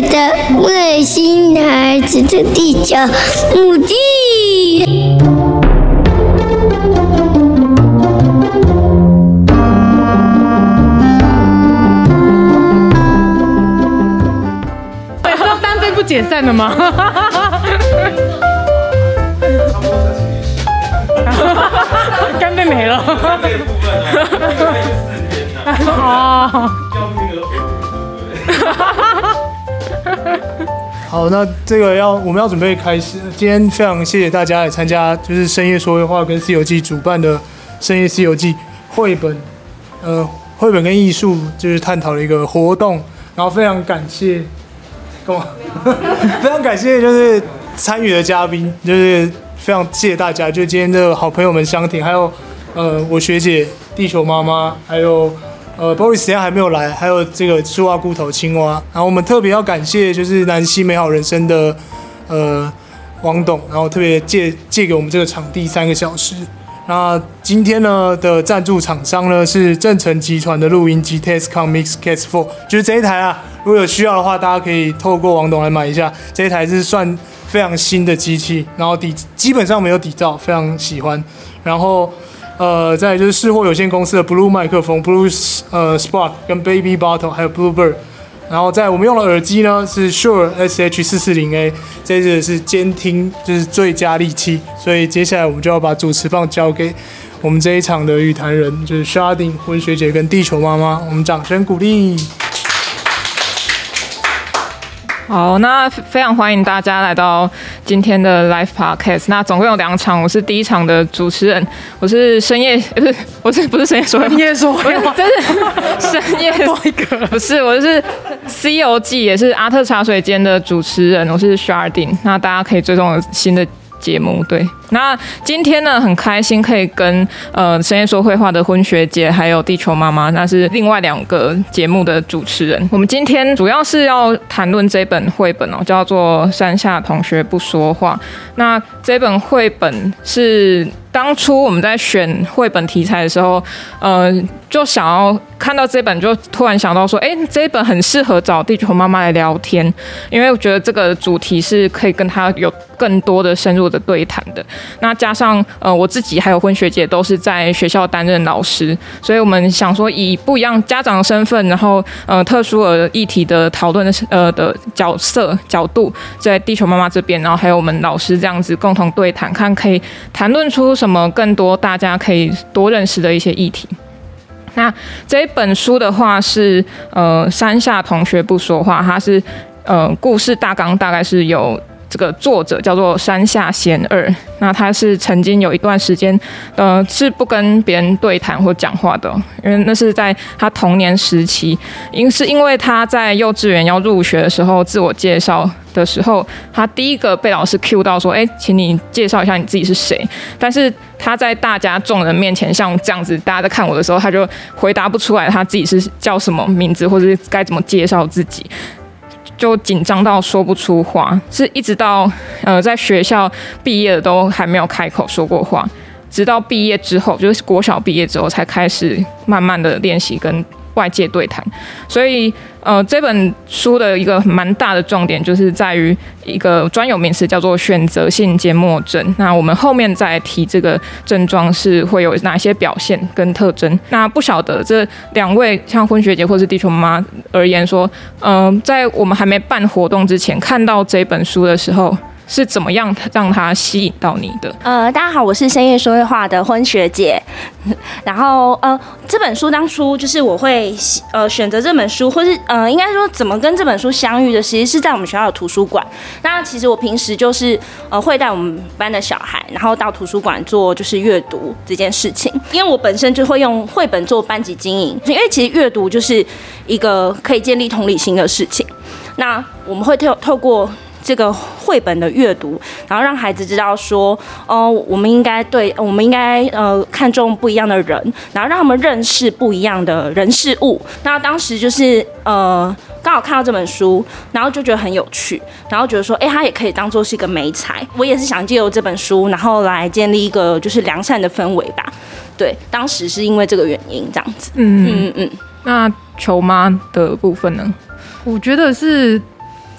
来的外星孩子的地球母地。对，是要单飞不解散了吗？干杯没了。干杯的部分呢？干杯四天呐。哦。好，那这个要我们要准备开始。今天非常谢谢大家来参加，就是深夜说绘话跟《西游记》主办的深夜《西游记》绘本，呃，绘本跟艺术就是探讨的一个活动。然后非常感谢，干嘛？非常感谢就是参与的嘉宾，就是非常谢谢大家，就今天的好朋友们相挺，还有呃我学姐地球妈妈，还有。呃，Boris 时间还没有来，还有这个树蛙菇头青蛙，然后我们特别要感谢就是南溪美好人生的呃王董，然后特别借借给我们这个场地三个小时。那今天呢的赞助厂商呢是正成集团的录音机 Tescom Mix Cast Four，就是这一台啊，如果有需要的话，大家可以透过王董来买一下。这一台是算非常新的机器，然后底基本上没有底噪，非常喜欢。然后。呃，再就是试货有限公司的 Blue 麦克风，Blue 呃 Spark 跟 Baby Bottle，还有 Bluebird，然后在我们用的耳机呢是 Sure SH 四四零 A，这个是监听就是最佳利器，所以接下来我们就要把主持棒交给我们这一场的语坛人，就是 Sharding 温学姐跟地球妈妈，我们掌声鼓励。好，那非常欢迎大家来到今天的 Live Podcast。那总共有两场，我是第一场的主持人，我是深夜，不是，我是不是深夜说？深夜说，不是深夜说一个，不是，我是西游记，也是阿特茶水间的主持人，我是 Sharding。那大家可以追踪我新的节目，对。那今天呢，很开心可以跟呃深夜说绘话的婚学姐，还有地球妈妈，那是另外两个节目的主持人。我们今天主要是要谈论这本绘本哦，叫做《山下同学不说话》。那这本绘本是当初我们在选绘本题材的时候，呃，就想要看到这本，就突然想到说，哎，这一本很适合找地球妈妈来聊天，因为我觉得这个主题是可以跟她有更多的深入的对谈的。那加上呃我自己还有婚学姐都是在学校担任老师，所以我们想说以不一样家长身份，然后呃特殊的议题的讨论的呃的角色角度，在地球妈妈这边，然后还有我们老师这样子共同对谈，看可以谈论出什么更多大家可以多认识的一些议题。那这一本书的话是呃山下同学不说话，它是呃故事大纲大概是有。这个作者叫做山下贤二，那他是曾经有一段时间，呃，是不跟别人对谈或讲话的，因为那是在他童年时期，因是因为他在幼稚园要入学的时候，自我介绍的时候，他第一个被老师 cue 到说，哎，请你介绍一下你自己是谁，但是他在大家众人面前像这样子，大家在看我的时候，他就回答不出来他自己是叫什么名字，或者是该怎么介绍自己。就紧张到说不出话，是一直到呃在学校毕业的都还没有开口说过话，直到毕业之后，就是国小毕业之后才开始慢慢的练习跟外界对谈，所以呃，这本书的一个蛮大的重点就是在于一个专有名词叫做选择性缄默症。那我们后面再提这个症状是会有哪些表现跟特征。那不晓得这两位像婚学姐或是地球妈而言说，嗯、在我们还没办活动之前看到这本书的时候，是怎么样让它吸引到你的？呃，大家好，我是深夜说会话的婚学姐。然后呃，这本书当初就是我会呃选择这本书，或是呃应该说怎么跟这本书相遇的，其实是在我们学校的图书馆。那其实我平时就是呃会带我们班的小孩，然后到图书馆做就是阅读这件事情。因为我本身就会用绘本做班级经营，因为其实阅读就是一个可以建立同理心的事情。那我们会透透过。这个绘本的阅读，然后让孩子知道说，哦、呃，我们应该对，我们应该呃看重不一样的人，然后让他们认识不一样的人事物。那当时就是呃刚好看到这本书，然后就觉得很有趣，然后觉得说，哎，他也可以当做是一个媒材。我也是想借由这本书，然后来建立一个就是良善的氛围吧。对，当时是因为这个原因这样子。嗯嗯嗯。那球妈的部分呢？我觉得是。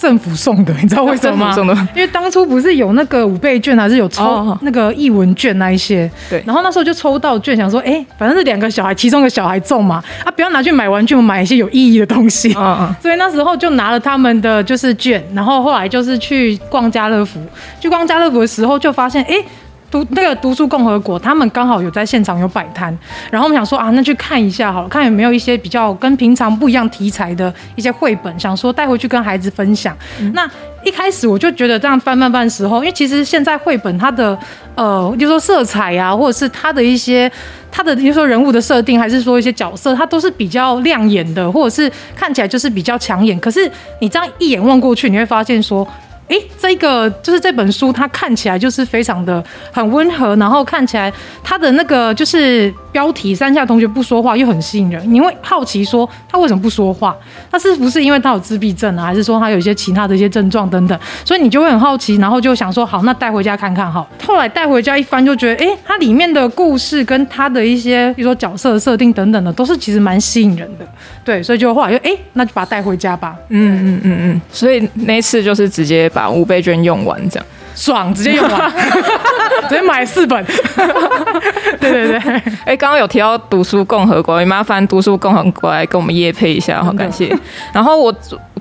政府送的，你知道为什么吗？因为当初不是有那个五倍券，还是有抽那个译文券那一些。对。然后那时候就抽到券，想说，哎、欸，反正是两个小孩，其中一个小孩中嘛，啊，不要拿去买玩具，买一些有意义的东西。嗯嗯。所以那时候就拿了他们的就是券，然后后来就是去逛家乐福，去逛家乐福的时候就发现，哎、欸。读那个读书共和国，他们刚好有在现场有摆摊，然后我们想说啊，那去看一下好了，看有没有一些比较跟平常不一样题材的一些绘本，想说带回去跟孩子分享。嗯、那一开始我就觉得这样翻翻翻的时候，因为其实现在绘本它的呃，就是说色彩啊，或者是它的一些它的，就是说人物的设定，还是说一些角色，它都是比较亮眼的，或者是看起来就是比较抢眼。可是你这样一眼望过去，你会发现说。哎，这个就是这本书，它看起来就是非常的很温和，然后看起来它的那个就是标题“山下同学不说话”又很吸引人，你会好奇说他为什么不说话？他是不是因为他有自闭症啊，还是说他有一些其他的一些症状等等？所以你就会很好奇，然后就想说好，那带回家看看好。后来带回家一翻，就觉得哎，它里面的故事跟它的一些，比如说角色设定等等的，都是其实蛮吸引人的。对，所以就后来就哎，那就把它带回家吧。嗯嗯嗯嗯。所以那一次就是直接把。把五倍券用完，这样爽，直接用完，直接买四本。对对对，哎、欸，刚刚有提到读书共和国，也麻烦读书共和国来跟我们夜配一下，好感谢。然后我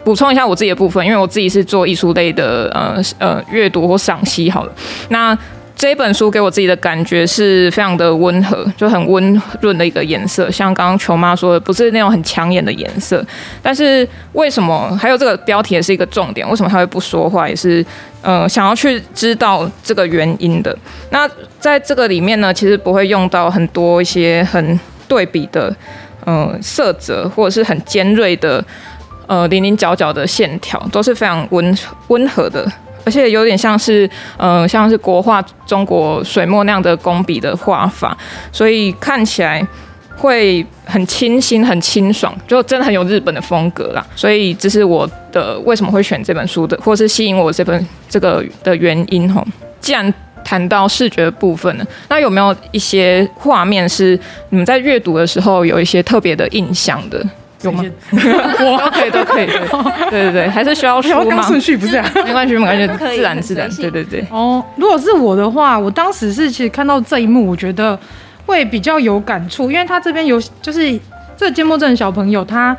补充一下我自己的部分，因为我自己是做艺术类的，呃呃，阅读或赏析。好了，那。这本书给我自己的感觉是非常的温和，就很温润的一个颜色，像刚刚球妈说的，不是那种很抢眼的颜色。但是为什么还有这个标题也是一个重点？为什么他会不说话？也是呃想要去知道这个原因的。那在这个里面呢，其实不会用到很多一些很对比的呃色泽，或者是很尖锐的呃零零角角的线条，都是非常温温和的。而且有点像是，呃，像是国画中国水墨那样的工笔的画法，所以看起来会很清新、很清爽，就真的很有日本的风格啦。所以这是我的为什么会选这本书的，或是吸引我这本这个的原因吼。既然谈到视觉的部分呢，那有没有一些画面是你们在阅读的时候有一些特别的印象的？有吗？都可以，都可以。对对对，还是需要说吗？顺序不是啊，没关系，没关系，自然自然。对对对。哦，如果是我的话，我当时是其实看到这一幕，我觉得会比较有感触，因为他这边有就是这个缄默症小朋友他。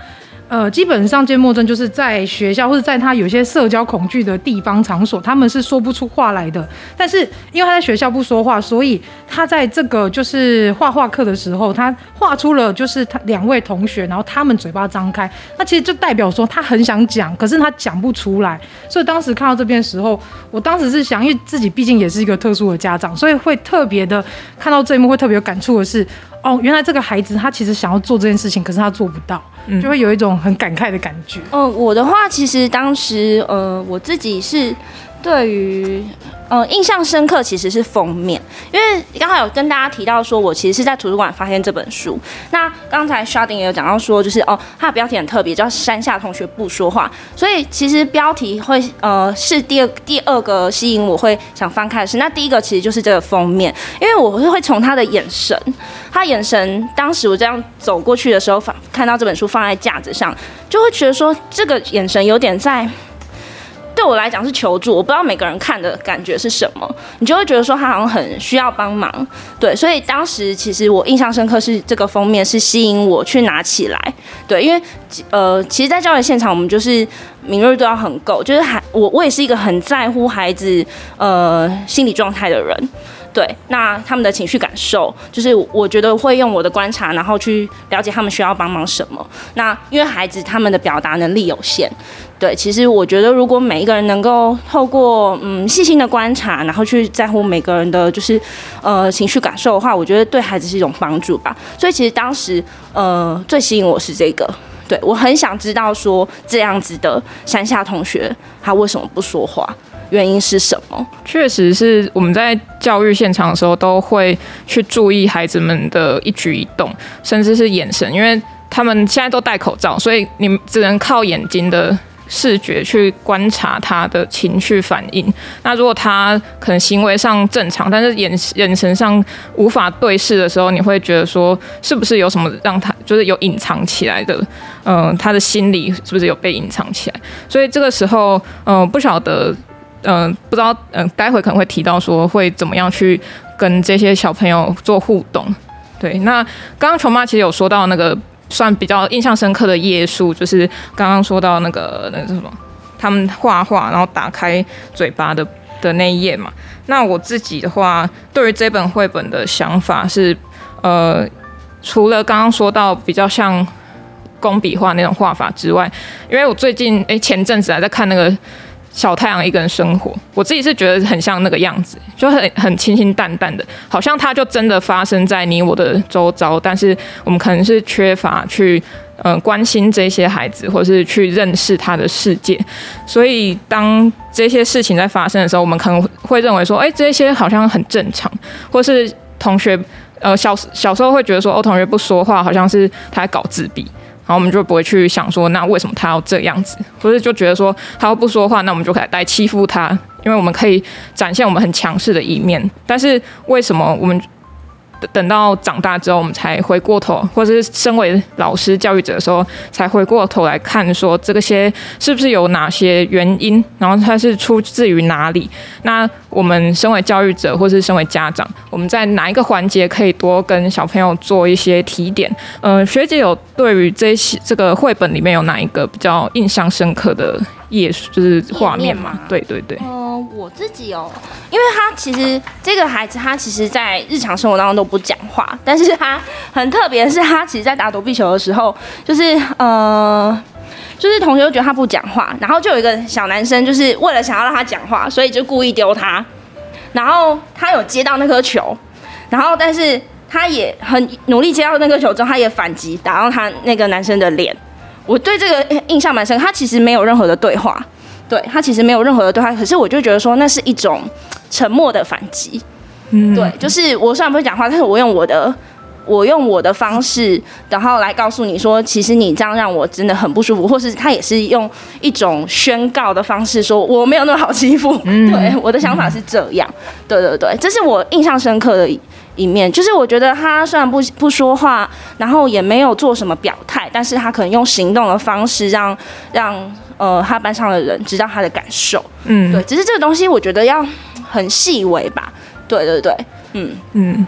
呃，基本上缄默症就是在学校或者在他有些社交恐惧的地方场所，他们是说不出话来的。但是因为他在学校不说话，所以他在这个就是画画课的时候，他画出了就是他两位同学，然后他们嘴巴张开，那其实就代表说他很想讲，可是他讲不出来。所以当时看到这边的时候，我当时是想，因为自己毕竟也是一个特殊的家长，所以会特别的看到这一幕，会特别有感触的是。哦，原来这个孩子他其实想要做这件事情，可是他做不到，就会有一种很感慨的感觉。嗯，我的话其实当时呃，我自己是对于。呃，印象深刻其实是封面，因为刚才有跟大家提到说，我其实是在图书馆发现这本书。那刚才 Sharding 也有讲到说，就是哦，它的标题很特别，叫《山下同学不说话》。所以其实标题会呃是第二第二个吸引我会想翻开的是，那第一个其实就是这个封面，因为我是会从他的眼神，他眼神当时我这样走过去的时候，放看到这本书放在架子上，就会觉得说这个眼神有点在。对我来讲是求助，我不知道每个人看的感觉是什么，你就会觉得说他好像很需要帮忙，对，所以当时其实我印象深刻是这个封面是吸引我去拿起来，对，因为呃，其实，在教育现场我们就是敏锐度要很够，就是还我我也是一个很在乎孩子呃心理状态的人。对，那他们的情绪感受，就是我觉得会用我的观察，然后去了解他们需要帮忙什么。那因为孩子他们的表达能力有限，对，其实我觉得如果每一个人能够透过嗯细心的观察，然后去在乎每个人的就是呃情绪感受的话，我觉得对孩子是一种帮助吧。所以其实当时呃最吸引我是这个，对，我很想知道说这样子的山下同学他为什么不说话。原因是什么？确实是我们在教育现场的时候，都会去注意孩子们的一举一动，甚至是眼神，因为他们现在都戴口罩，所以你只能靠眼睛的视觉去观察他的情绪反应。那如果他可能行为上正常，但是眼眼神上无法对视的时候，你会觉得说，是不是有什么让他就是有隐藏起来的？嗯、他的心理是不是有被隐藏起来？所以这个时候，嗯、不晓得。嗯、不知道，嗯、待会可能会提到说会怎么样去跟这些小朋友做互动。对，那刚刚琼妈其实有说到那个算比较印象深刻的页数，就是刚刚说到那个那个什么，他们画画然后打开嘴巴的的那一页嘛。那我自己的话，对于这本绘本的想法是，呃，除了刚刚说到比较像工笔画那种画法之外，因为我最近哎前阵子还在看那个。小太阳一个人生活，我自己是觉得很像那个样子，就很很清清淡淡的，好像它就真的发生在你我的周遭，但是我们可能是缺乏去嗯、关心这些孩子，或是去认识他的世界，所以当这些事情在发生的时候，我们可能会认为说，哎、这些好像很正常，或是同学呃小小时候会觉得说，哦，同学不说话，好像是他在搞自闭。然后我们就不会去想说，那为什么他要这样子？或者就觉得说，他要不说话，那我们就可以来欺负他，因为我们可以展现我们很强势的一面。但是为什么我们？等到长大之后，我们才回过头，或者是身为老师、教育者的时候，才回过头来看，说这些是不是有哪些原因，然后它是出自于哪里？那我们身为教育者，或是身为家长，我们在哪一个环节可以多跟小朋友做一些提点？嗯、学姐有对于这些这个绘本里面有哪一个比较印象深刻的？页就是画面嘛，对对对。嗯、呃，我自己哦，因为他其实这个孩子他其实，在日常生活当中都不讲话，但是他很特别是，他其实，在打躲避球的时候，就是呃，就是同学都觉得他不讲话，然后就有一个小男生，就是为了想要让他讲话，所以就故意丢他，然后他有接到那颗球，然后但是他也很努力接到那颗球之后，他也反击打到他那个男生的脸。我对这个印象蛮深，他其实没有任何的对话，对，他其实没有任何的对话，可是我就觉得说那是一种沉默的反击，嗯，对，就是我虽然不会讲话，但是我用我的我用我的方式，然后来告诉你说，其实你这样让我真的很不舒服，或是他也是用一种宣告的方式说我没有那么好欺负，嗯，对，我的想法是这样，对对对，这是我印象深刻的。一面就是我觉得他虽然不不说话，然后也没有做什么表态，但是他可能用行动的方式让让呃他班上的人知道他的感受。嗯，对，只是这个东西我觉得要很细微吧。对对对，嗯嗯。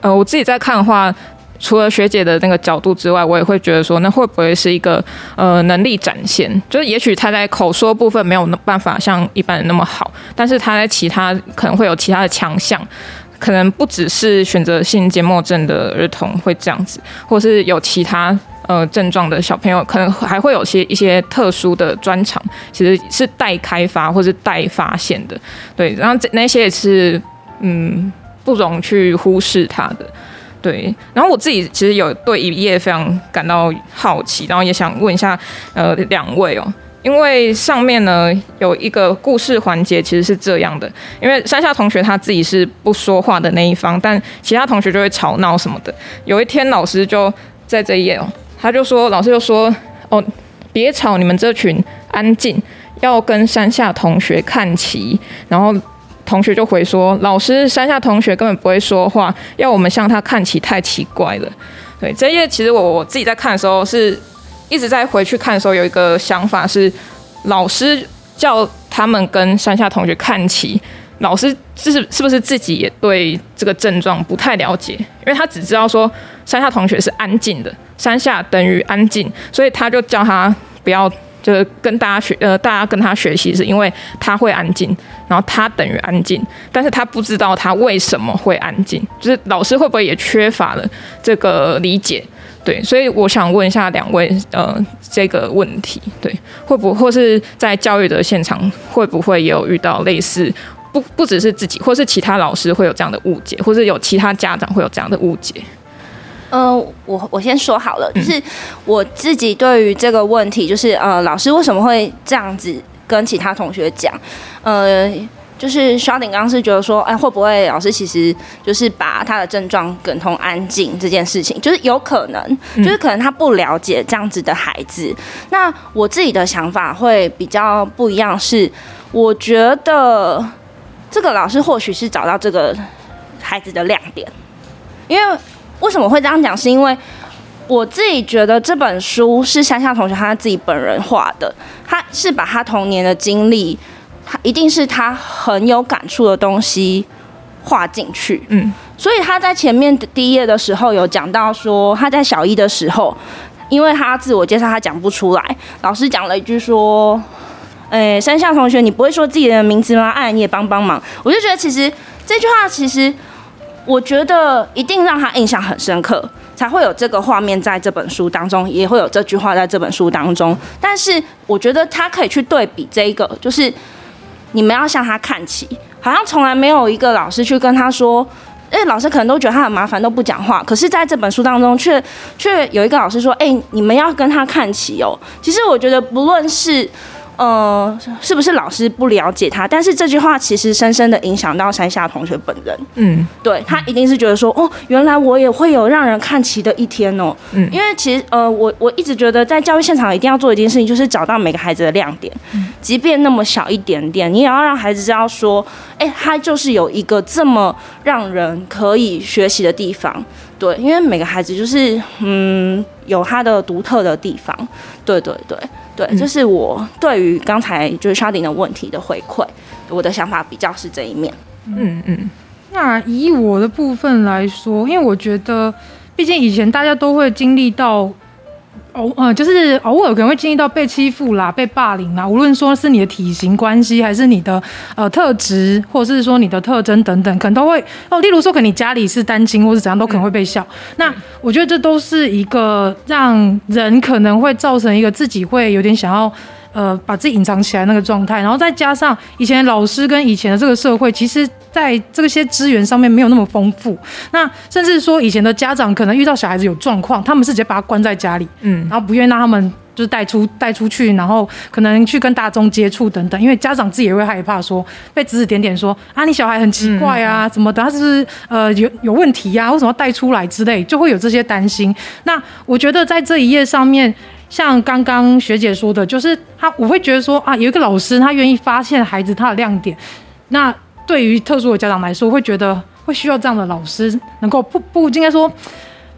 呃，我自己在看的话，除了学姐的那个角度之外，我也会觉得说，那会不会是一个呃能力展现？就是也许他在口说部分没有办法像一般人那么好，但是他在其他可能会有其他的强项。可能不只是选择性缄默症的儿童会这样子，或是有其他呃症状的小朋友，可能还会有些一些特殊的专长，其实是待开发或是待发现的。对，然后这那些也是嗯不容去忽视它的。对，然后我自己其实有对一页非常感到好奇，然后也想问一下呃两位哦。因为上面呢有一个故事环节，其实是这样的。因为山下同学他自己是不说话的那一方，但其他同学就会吵闹什么的。有一天老师就在这一页哦，他就说，老师就说哦，别吵，你们这群安静，要跟山下同学看齐。然后同学就回说，老师，山下同学根本不会说话，要我们向他看齐太奇怪了。对，这一页其实我我自己在看的时候是。一直在回去看的时候，有一个想法是，老师叫他们跟山下同学看齐。老师是是不是自己也对这个症状不太了解？因为他只知道说山下同学是安静的，山下等于安静，所以他就叫他不要就是跟大家学，呃，大家跟他学习，是因为他会安静，然后他等于安静，但是他不知道他为什么会安静，就是老师会不会也缺乏了这个理解？对，所以我想问一下两位，呃，这个问题，对，会不会或是在教育的现场，会不会也有遇到类似，不不只是自己，或是其他老师会有这样的误解，或是有其他家长会有这样的误解？呃，我我先说好了，就是我自己对于这个问题，就是呃，老师为什么会这样子跟其他同学讲，呃。就是萧鼎刚是觉得说，哎，会不会老师其实就是把他的症状等同安静这件事情，就是有可能，就是可能他不了解这样子的孩子。嗯、那我自己的想法会比较不一样，是我觉得这个老师或许是找到这个孩子的亮点，因为为什么会这样讲，是因为我自己觉得这本书是山下同学他自己本人画的，他是把他童年的经历。他一定是他很有感触的东西画进去，嗯，所以他在前面第一页的时候有讲到说，他在小一的时候，因为他自我介绍他讲不出来，老师讲了一句说，诶，山下同学，你不会说自己的名字吗？哎，你也帮帮忙。我就觉得其实这句话其实，我觉得一定让他印象很深刻，才会有这个画面在这本书当中，也会有这句话在这本书当中。但是我觉得他可以去对比这一个，就是。你们要向他看齐，好像从来没有一个老师去跟他说，诶老师可能都觉得他很麻烦，都不讲话。可是在这本书当中，却却有一个老师说：“哎，你们要跟他看齐哦。”其实我觉得，不论是。呃，是不是老师不了解他？但是这句话其实深深的影响到山下同学本人。嗯，对，他一定是觉得说，哦，原来我也会有让人看齐的一天哦。嗯，因为其实呃，我我一直觉得在教育现场一定要做一件事情，就是找到每个孩子的亮点，嗯，即便那么小一点点，你也要让孩子知道说，哎，他就是有一个这么让人可以学习的地方。对，因为每个孩子就是嗯，有他的独特的地方。对对对。对，这是我对于刚才就是沙丁的问题的回馈，我的想法比较是这一面。嗯嗯，那以我的部分来说，因为我觉得，毕竟以前大家都会经历到。偶呃，就是偶尔可能会经历到被欺负啦、被霸凌啦，无论说是你的体型关系，还是你的呃特质，或者是说你的特征等等，可能都会哦。例如说，可能你家里是单亲，或是怎样，都可能会被笑。嗯、那我觉得这都是一个让人可能会造成一个自己会有点想要。呃，把自己隐藏起来那个状态，然后再加上以前老师跟以前的这个社会，其实在这些资源上面没有那么丰富。那甚至说以前的家长可能遇到小孩子有状况，他们是直接把他关在家里，嗯，然后不愿意让他们就是带出带出去，然后可能去跟大众接触等等，因为家长自己也会害怕说被指指点点说啊，你小孩很奇怪啊，怎么的，他是不是呃有有问题呀？为什么要带出来之类，就会有这些担心。那我觉得在这一页上面。像刚刚学姐说的，就是他，我会觉得说啊，有一个老师他愿意发现孩子他的亮点，那对于特殊的家长来说，会觉得会需要这样的老师，能够不不应该说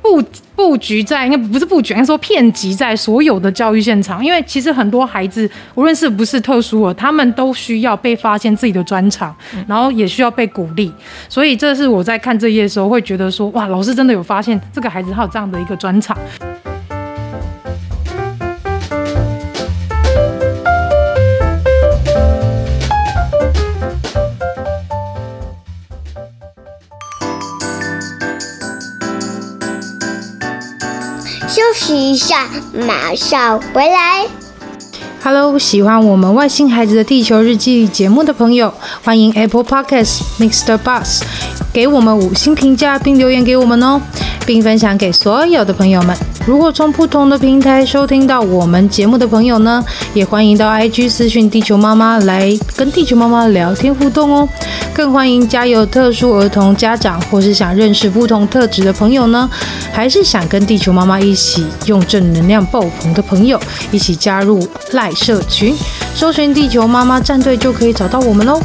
布布局在，应该不是布局，应该说遍及在所有的教育现场，因为其实很多孩子无论是不是特殊的，他们都需要被发现自己的专长，然后也需要被鼓励，所以这是我在看这页的时候会觉得说，哇，老师真的有发现这个孩子他有这样的一个专长。休息一下，马上回来。Hello，喜欢我们外星孩子的地球日记节目的朋友，欢迎 Apple Podcasts Mr. Bus 给我们五星评价并留言给我们哦，并分享给所有的朋友们。如果从不同的平台收听到我们节目的朋友呢，也欢迎到 IG 私讯地球妈妈来跟地球妈妈聊天互动哦。更欢迎家有特殊儿童家长，或是想认识不同特质的朋友呢，还是想跟地球妈妈一起用正能量爆棚的朋友，一起加入赖社群，搜寻地球妈妈战队就可以找到我们喽。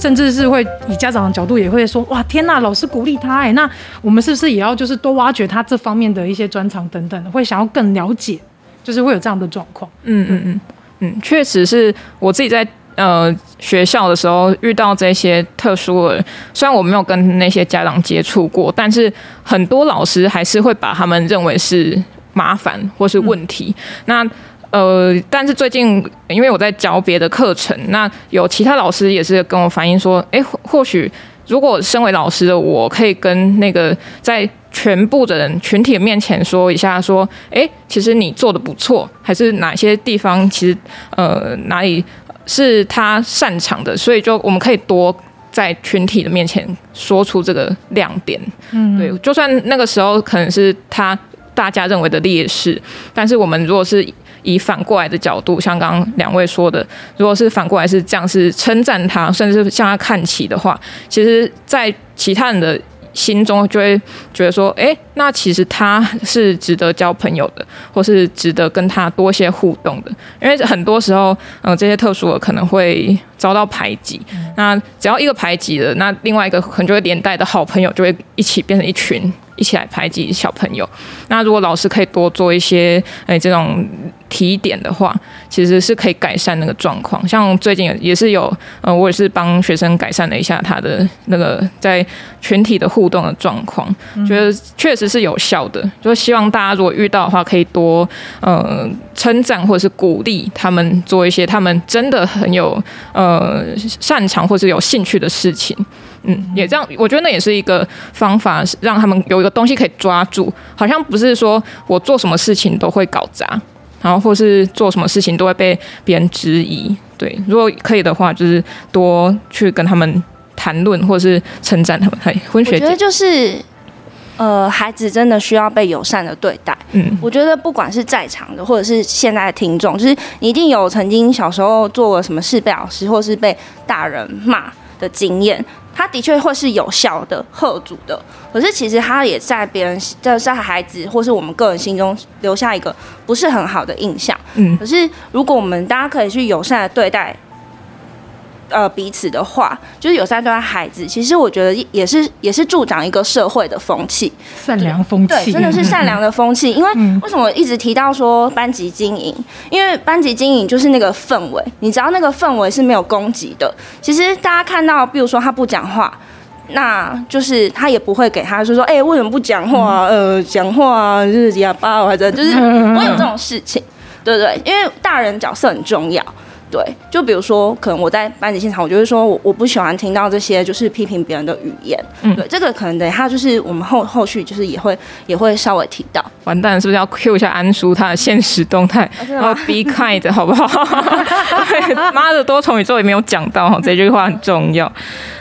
甚至是会以家长的角度也会说，哇，天呐，老师鼓励他哎，那我们是不是也要就是多挖掘他这方面的一些专长等等，会想要更了解，就是会有这样的状况。嗯嗯嗯嗯，确实是我自己在呃学校的时候遇到这些特殊的，虽然我没有跟那些家长接触过，但是很多老师还是会把他们认为是麻烦或是问题。嗯、那呃，但是最近因为我在教别的课程，那有其他老师也是跟我反映说，哎，或许如果身为老师的我，可以跟那个在全部的人群体的面前说一下，说，哎，其实你做的不错，还是哪些地方其实呃哪里是他擅长的，所以就我们可以多在群体的面前说出这个亮点。嗯，对，就算那个时候可能是他大家认为的劣势，但是我们如果是。以反过来的角度，像刚刚两位说的，如果是反过来是这样，是称赞他，甚至向他看齐的话，其实，在其他人的心中就会觉得说，哎，那其实他是值得交朋友的，或是值得跟他多些互动的。因为很多时候，嗯、呃，这些特殊的可能会遭到排挤。那只要一个排挤了，那另外一个可能就会连带的好朋友就会一起变成一群。一起来排挤小朋友。那如果老师可以多做一些诶这种提点的话，其实是可以改善那个状况。像最近也是有，呃，我也是帮学生改善了一下他的那个在群体的互动的状况，觉得确实是有效的。就希望大家如果遇到的话，可以多呃称赞或者是鼓励他们做一些他们真的很有呃擅长或是有兴趣的事情。嗯，也这样，我觉得那也是一个方法，让他们有一个东西可以抓住。好像不是说我做什么事情都会搞砸，然后或是做什么事情都会被别人质疑。对，如果可以的话，就是多去跟他们谈论，或是称赞他们。嘿，婚学姐，我觉得就是，呃，孩子真的需要被友善的对待。嗯，我觉得不管是在场的，或者是现在的听众，就是你一定有曾经小时候做过什么事被老师或是被大人骂的经验。他的确会是有效的、吓阻的，可是其实他也在别人在在孩子或是我们个人心中留下一个不是很好的印象。嗯，可是如果我们大家可以去友善的对待。呃，彼此的话，就是有三对孩子，其实我觉得也是也是助长一个社会的风气，善良风气，对，真的是善良的风气。因为为什么一直提到说班级经营？因为班级经营就是那个氛围，你只要那个氛围是没有攻击的，其实大家看到，比如说他不讲话，那就是他也不会给他说说，哎、欸，为什么不讲话？呃，讲话就是哑巴或者就是 不会有这种事情，对不对？因为大人角色很重要。对，就比如说，可能我在班级现场，我就会说我我不喜欢听到这些就是批评别人的语言。嗯，对，这个可能等一下就是我们后后续就是也会也会稍微提到。完蛋，是不是要 cue 一下安叔他的现实动态？然后 be kind 好不好？妈的多重宇宙也没有讲到哈，这句话很重要。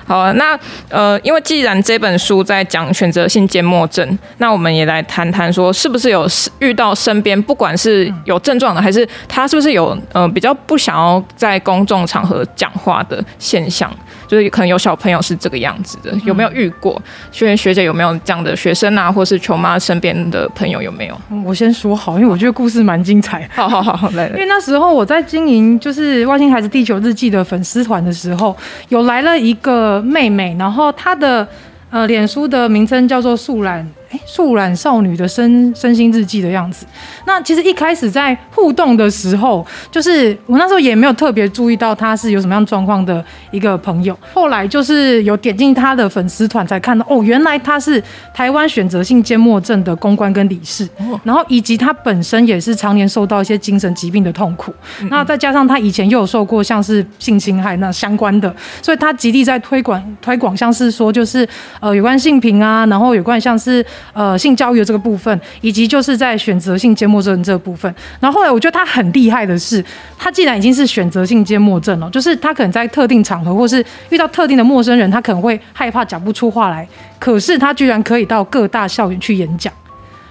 好，那呃，因为既然这本书在讲选择性缄默症，那我们也来谈谈说，是不是有遇到身边不管是有症状的，还是他是不是有呃比较不想要在公众场合讲话的现象？就是可能有小朋友是这个样子的，有没有遇过？学学姐有没有这样的学生啊，或是球妈身边的朋友有没有？我先说好，因为我觉得故事蛮精彩。好好好好，来 来。因为那时候我在经营就是外星孩子地球日记的粉丝团的时候，有来了一个妹妹，然后她的呃脸书的名称叫做素兰。哎，素染少女的身身心日记的样子。那其实一开始在互动的时候，就是我那时候也没有特别注意到他是有什么样状况的一个朋友。后来就是有点进他的粉丝团，才看到哦，原来他是台湾选择性缄默症的公关跟理事，然后以及他本身也是常年受到一些精神疾病的痛苦。那再加上他以前又有受过像是性侵害那相关的，所以他极力在推广推广，像是说就是呃有关性平啊，然后有关像是。呃，性教育的这个部分，以及就是在选择性缄默症这个部分。然后后来我觉得他很厉害的是，他既然已经是选择性缄默症了，就是他可能在特定场合，或是遇到特定的陌生人，他可能会害怕讲不出话来。可是他居然可以到各大校园去演讲，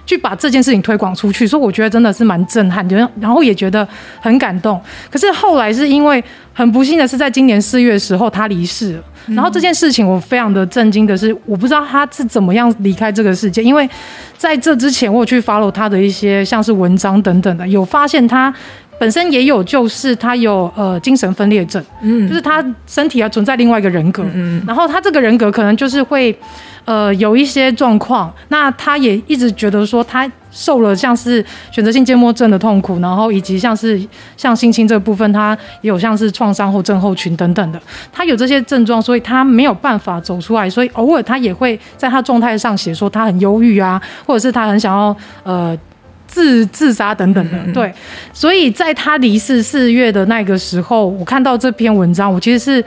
去把这件事情推广出去，所以我觉得真的是蛮震撼，然后也觉得很感动。可是后来是因为很不幸的是，在今年四月的时候，他离世了。然后这件事情我非常的震惊的是，我不知道他是怎么样离开这个世界，因为在这之前我有去 follow 他的一些像是文章等等的，有发现他本身也有，就是他有呃精神分裂症，嗯，就是他身体还存在另外一个人格，嗯，然后他这个人格可能就是会呃有一些状况，那他也一直觉得说他受了像是选择性缄默症的痛苦，然后以及像是像性侵这部分，他也有像是创伤后症候群等等的，他有这些症状，所以他没有办法走出来，所以偶尔他也会在他状态上写说他很忧郁啊，或者是他很想要呃。自自杀等等的，对，所以在他离世四月的那个时候，我看到这篇文章，我其实是。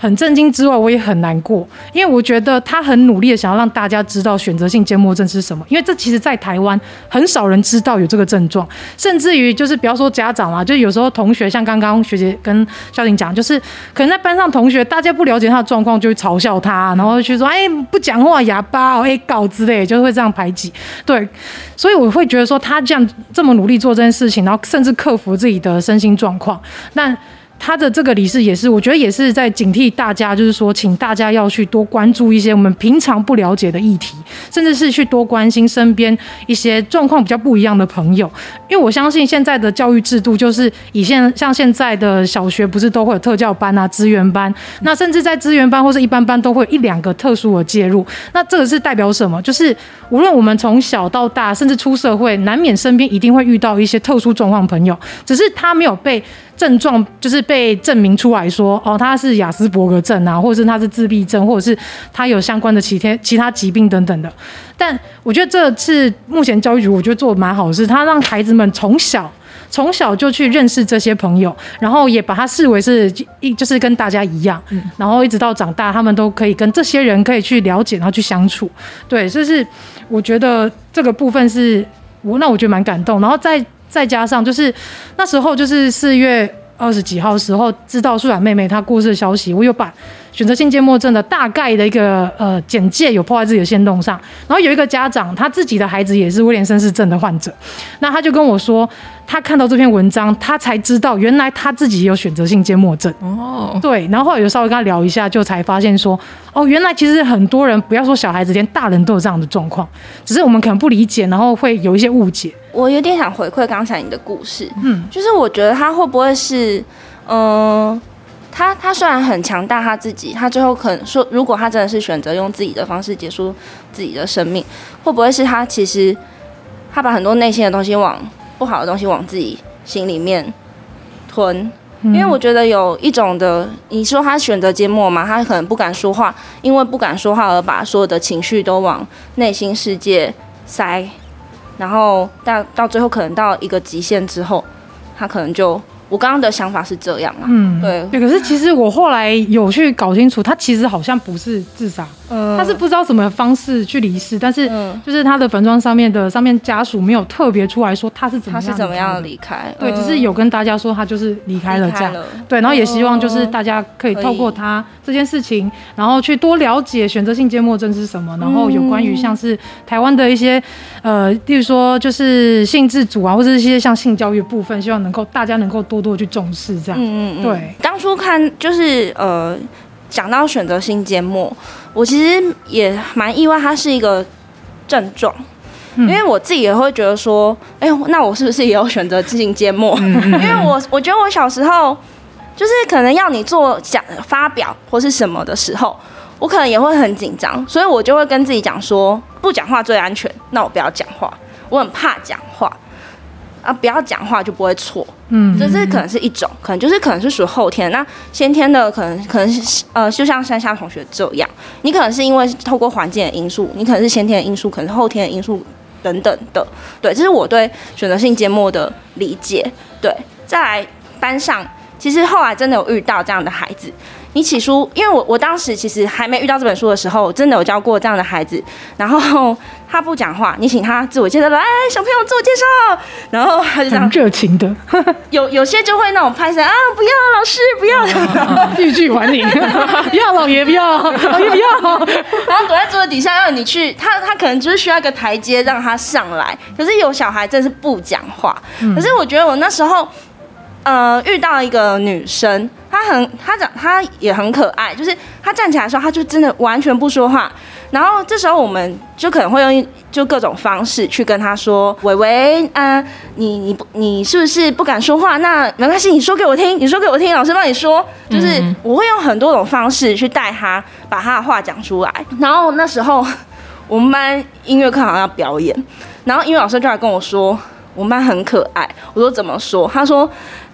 很震惊之外，我也很难过，因为我觉得他很努力的想要让大家知道选择性缄默症是什么，因为这其实在台湾很少人知道有这个症状，甚至于就是不要说家长啦，就有时候同学，像刚刚学姐跟小婷讲，就是可能在班上同学大家不了解他的状况，就会嘲笑他，然后去说哎不讲话哑巴哦，哎搞之类，就会这样排挤。对，所以我会觉得说他这样这么努力做这件事情，然后甚至克服自己的身心状况，那。他的这个理事也是，我觉得也是在警惕大家，就是说，请大家要去多关注一些我们平常不了解的议题，甚至是去多关心身边一些状况比较不一样的朋友。因为我相信现在的教育制度就是以现像现在的小学不是都会有特教班啊、资源班，那甚至在资源班或是一般班都会有一两个特殊的介入。那这个是代表什么？就是无论我们从小到大，甚至出社会，难免身边一定会遇到一些特殊状况朋友，只是他没有被。症状就是被证明出来说，哦，他是雅斯伯格症啊，或者是他是自闭症，或者是他有相关的其他其他疾病等等的。但我觉得这次目前教育局我觉得做的蛮好的是，他让孩子们从小从小就去认识这些朋友，然后也把他视为是一就是跟大家一样，然后一直到长大，他们都可以跟这些人可以去了解，然后去相处。对，这是我觉得这个部分是我那我觉得蛮感动，然后再。再加上就是那时候，就是四月二十几号时候，知道素然妹妹她过世的消息，我又把选择性缄默症的大概的一个呃简介有 po 在自己的限动上。然后有一个家长，他自己的孩子也是威廉森氏症的患者，那他就跟我说，他看到这篇文章，他才知道原来他自己有选择性缄默症。哦，对，然后后来有稍微跟他聊一下，就才发现说，哦，原来其实很多人不要说小孩子，连大人都有这样的状况，只是我们可能不理解，然后会有一些误解。我有点想回馈刚才你的故事，嗯，就是我觉得他会不会是，嗯、呃，他他虽然很强大，他自己，他最后可能说，如果他真的是选择用自己的方式结束自己的生命，会不会是他其实他把很多内心的东西往不好的东西往自己心里面吞？因为我觉得有一种的，你说他选择缄默嘛，他可能不敢说话，因为不敢说话而把所有的情绪都往内心世界塞。然后到到最后，可能到一个极限之后，他可能就。我刚刚的想法是这样啊，嗯，对。对，可是其实我后来有去搞清楚，他其实好像不是自杀，嗯，他是不知道什么方式去离世，但是就是他的坟庄上面的上面家属没有特别出来说他是怎么样，他是怎么样离开，对，只是有跟大家说他就是离开了这样，对，然后也希望就是大家可以透过他这件事情，然后去多了解选择性缄默症是什么，然后有关于像是台湾的一些呃，例如说就是性自主啊，或者是一些像性教育部分，希望能够大家能够多。多多去重视这样，嗯嗯嗯，对。当初看就是呃，讲到选择性缄默，我其实也蛮意外，它是一个症状，嗯，因为我自己也会觉得说，哎呦，那我是不是也有选择性缄默？因为我我觉得我小时候就是可能要你做讲发表或是什么的时候，我可能也会很紧张，所以我就会跟自己讲说，不讲话最安全，那我不要讲话，我很怕讲话。啊，不要讲话就不会错，嗯，这是可能是一种，可能就是可能是属于后天，那先天的可能可能是呃，就像山下同学这样，你可能是因为透过环境的因素，你可能是先天的因素，可能是后天的因素等等的，对，这是我对选择性缄默的理解，对，再来班上，其实后来真的有遇到这样的孩子。你起初，因为我我当时其实还没遇到这本书的时候，真的有教过这样的孩子，然后他不讲话，你请他自我介绍，来，小朋友自我介绍，然后他就这样热情的，有有些就会那种拍手啊，不要老师不要，欲拒还迎，不要老爷不要老爷不要，然后躲在桌子底下让你去，他他可能就是需要一个台阶让他上来，可是有小孩真是不讲话，可是我觉得我那时候。呃，遇到一个女生，她很，她长，她也很可爱，就是她站起来的时候，她就真的完全不说话，然后这时候我们就可能会用就各种方式去跟她说：“伟伟，啊，你你你是不是不敢说话？那没关系，你说给我听，你说给我听，老师帮你说。”就是我会用很多种方式去带她把她的话讲出来。然后那时候我们班音乐课好像要表演，然后音乐老师就来跟我说：“我们班很可爱。”我说：“怎么说？”他说。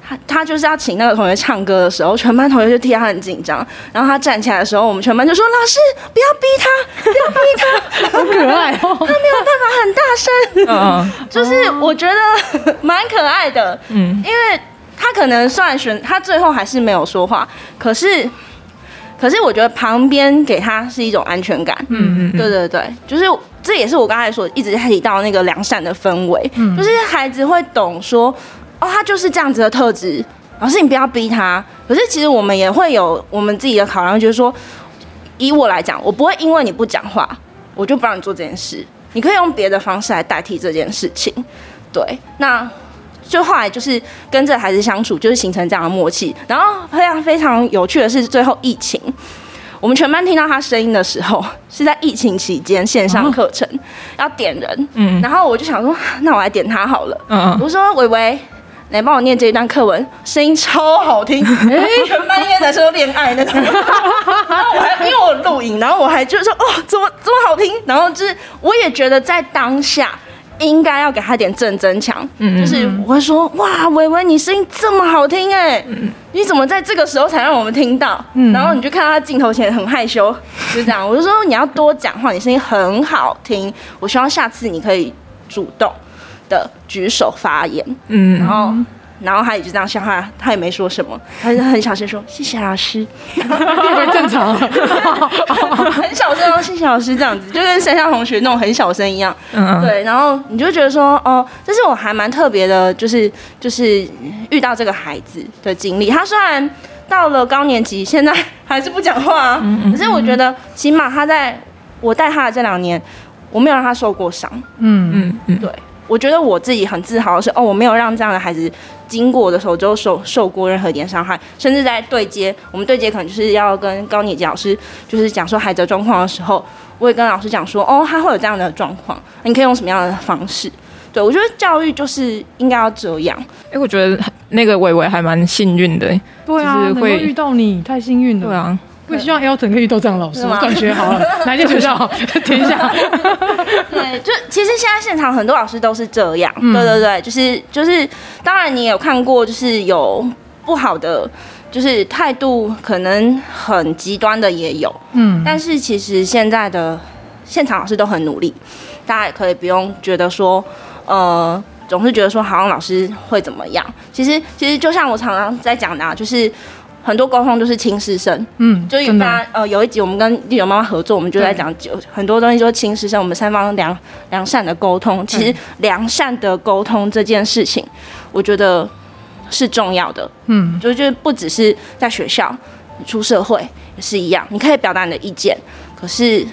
他他就是要请那个同学唱歌的时候，全班同学就替他很紧张。然后他站起来的时候，我们全班就说：“老师，不要逼他，不要逼他，好可爱哦。”他没有办法很大声，嗯，就是我觉得蛮可爱的，嗯，因为他可能算选，他最后还是没有说话，可是，可是我觉得旁边给他是一种安全感，嗯嗯，对对对，就是这也是我刚才说一直在提到那个良善的氛围，嗯，就是孩子会懂说。哦，他就是这样子的特质，老师你不要逼他。可是其实我们也会有我们自己的考量，就是说，以我来讲，我不会因为你不讲话，我就不让你做这件事。你可以用别的方式来代替这件事情。对，那就后来就是跟这孩子相处，就是形成这样的默契。然后非常非常有趣的是，最后疫情，我们全班听到他声音的时候，是在疫情期间线上课程、哦、要点人，嗯，然后我就想说，那我来点他好了，嗯，我说伟伟。来帮我念这一段课文，声音超好听，欸、全班应该在说恋爱那种。然后我还因为我录影，然后我还就是说哦，怎么这么好听？然后就是我也觉得在当下应该要给他点正增强，嗯，就是我会说哇，伟伟你声音这么好听哎，嗯，你怎么在这个时候才让我们听到？嗯，然后你就看到他镜头前很害羞，就这样，我就说你要多讲话，你声音很好听，我希望下次你可以主动。的举手发言，嗯，然后，然后他也就这样笑，他他也没说什么，他就很小声说谢谢老师，很正常，很小声哦，谢谢老师这样子，就跟山下同学那种很小声一样，嗯，对，然后你就觉得说，哦，这是我还蛮特别的，就是就是遇到这个孩子的经历，他虽然到了高年级，现在还是不讲话啊，可是我觉得起码他在我带他的这两年，我没有让他受过伤，嗯嗯嗯，对。我觉得我自己很自豪的是，哦，我没有让这样的孩子经过的时候就受受过任何一点伤害，甚至在对接，我们对接可能就是要跟高年级老师就是讲说孩子的状况的时候，我也跟老师讲说，哦，他会有这样的状况，你可以用什么样的方式？对，我觉得教育就是应该要这样。哎、欸，我觉得那个伟伟还蛮幸运的，对啊，就是会能够遇到你，太幸运了。对啊。我希望 Elton 可以遇到这样的老师，转学好了，哪间学校好？填一下。对，就其实现在现场很多老师都是这样，嗯、对对对，就是就是，当然你也有看过，就是有不好的，就是态度可能很极端的也有，嗯，但是其实现在的现场老师都很努力，大家也可以不用觉得说，呃，总是觉得说好像老师会怎么样，其实其实就像我常常在讲的啊，就是。很多沟通都是轻师生，嗯，就有大家呃有一集我们跟丽友妈妈合作，我们就在讲就很多东西，就是轻师生，我们三方良良善的沟通。其实良善的沟通这件事情，我觉得是重要的，嗯，就就不只是在学校，出社会也是一样。你可以表达你的意见，可是，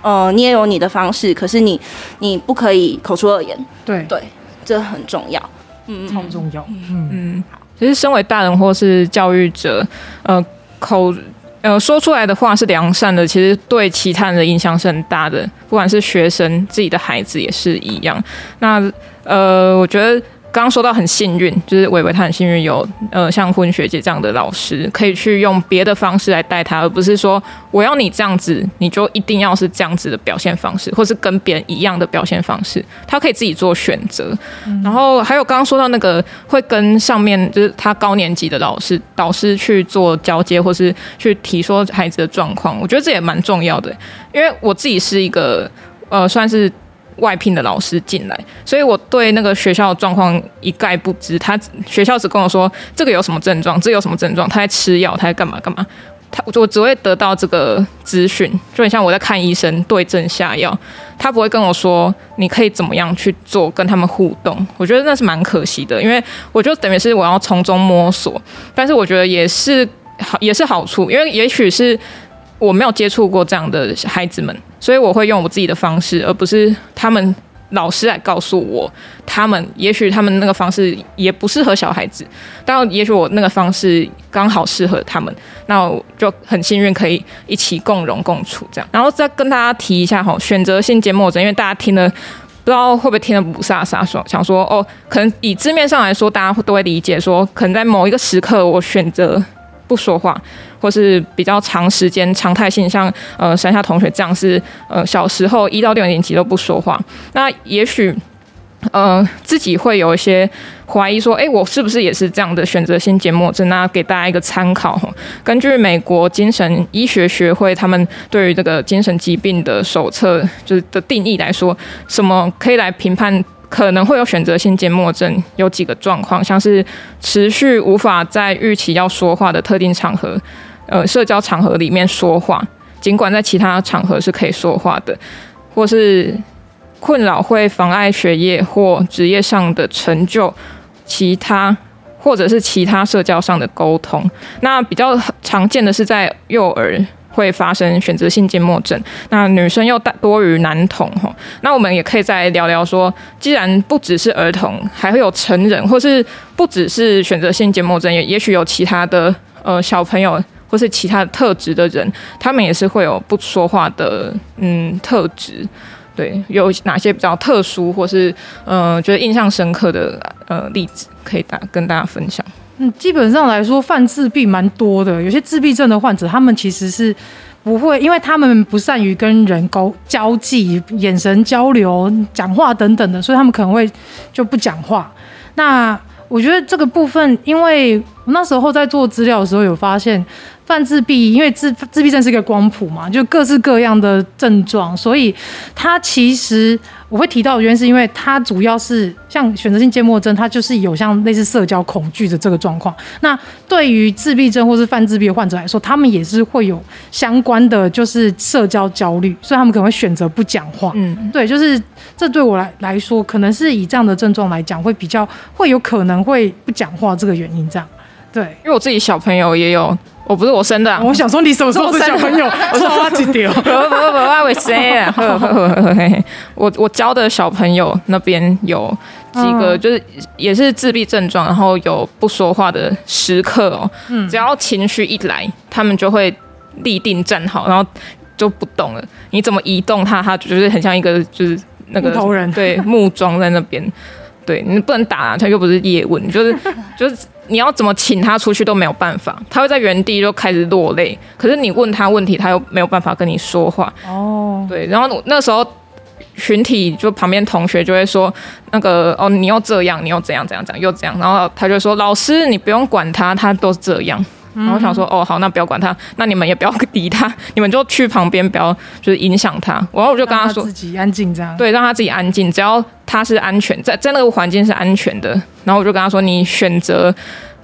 呃，你也有你的方式，可是你你不可以口出恶言，对。对，这很重要，嗯，超重要，嗯。嗯。其实，身为大人或是教育者，呃，口呃说出来的话是良善的，其实对其他人的影响是很大的，不管是学生、自己的孩子也是一样。那呃，我觉得。刚刚说到很幸运，就是伟伟他很幸运有呃像婚学姐这样的老师，可以去用别的方式来带他，而不是说我要你这样子，你就一定要是这样子的表现方式，或是跟别人一样的表现方式，他可以自己做选择。嗯、然后还有刚刚说到那个会跟上面就是他高年级的老师导师去做交接，或是去提说孩子的状况，我觉得这也蛮重要的，因为我自己是一个呃算是。外聘的老师进来，所以我对那个学校的状况一概不知。他学校只跟我说这个有什么症状，这有什么症状，他在吃药，他在干嘛干嘛。他我只会得到这个资讯，就很像我在看医生对症下药。他不会跟我说你可以怎么样去做，跟他们互动。我觉得那是蛮可惜的，因为我就等于是我要从中摸索。但是我觉得也是好，也是好处，因为也许是。我没有接触过这样的孩子们，所以我会用我自己的方式，而不是他们老师来告诉我，他们也许他们那个方式也不适合小孩子，但也许我那个方式刚好适合他们，那我就很幸运可以一起共荣共处这样。然后再跟大家提一下哈，选择性缄默症，因为大家听了不知道会不会听得雾煞煞，说想说哦，可能以字面上来说，大家都会理解说，可能在某一个时刻我选择不说话，或是比较长时间常态性，像呃山下同学这样是呃小时候一到六年级都不说话，那也许呃自己会有一些怀疑说，哎，我是不是也是这样的选择性缄默症？那给大家一个参考，根据美国精神医学学会他们对于这个精神疾病的手册就是的定义来说，什么可以来评判？可能会有选择性缄默症，有几个状况，像是持续无法在预期要说话的特定场合，呃，社交场合里面说话，尽管在其他场合是可以说话的，或是困扰会妨碍学业或职业上的成就，其他或者是其他社交上的沟通。那比较常见的是在幼儿。会发生选择性缄默症，那女生又大多于男童哈，那我们也可以再聊聊说，既然不只是儿童，还会有成人，或是不只是选择性缄默症，也也许有其他的呃小朋友或是其他的特质的人，他们也是会有不说话的嗯特质，对，有哪些比较特殊或是呃觉得印象深刻的呃例子可以大跟大家分享。嗯，基本上来说，犯自闭蛮多的。有些自闭症的患者，他们其实是不会，因为他们不善于跟人沟交际、眼神交流、讲话等等的，所以他们可能会就不讲话。那我觉得这个部分，因为我那时候在做资料的时候有发现。犯自闭，因为自自闭症是一个光谱嘛，就各式各样的症状，所以它其实我会提到的原因是因为它主要是像选择性缄默症，它就是有像类似社交恐惧的这个状况。那对于自闭症或是泛自闭的患者来说，他们也是会有相关的就是社交焦虑，所以他们可能会选择不讲话。嗯，对，就是这对我来来说，可能是以这样的症状来讲，会比较会有可能会不讲话这个原因这样。对，因为我自己小朋友也有。我不是我生的，我想说你什么时候是小朋友？我说我几条？不不不我，我。我 我教的小朋友那边有几个，就是也是自闭症状，然后有不说话的时刻哦。嗯，只要情绪一来，他们就会立定站好，然后就不动了。你怎么移动他，他就是很像一个就是那个木头人，对，木桩在那边。对，你不能打他，又不是叶问，就是 就是。你要怎么请他出去都没有办法，他会在原地就开始落泪。可是你问他问题，他又没有办法跟你说话。哦，对，然后那时候群体就旁边同学就会说，那个哦，你又这样，你又怎样，怎样怎样，又怎样。然后他就说，老师你不用管他，他都是这样。然后我想说，哦，好，那不要管他，那你们也不要 理他，你们就去旁边，不要就是影响他。然后我就跟他说，他自己安静这样。对，让他自己安静，只要他是安全，在在那个环境是安全的。然后我就跟他说，你选择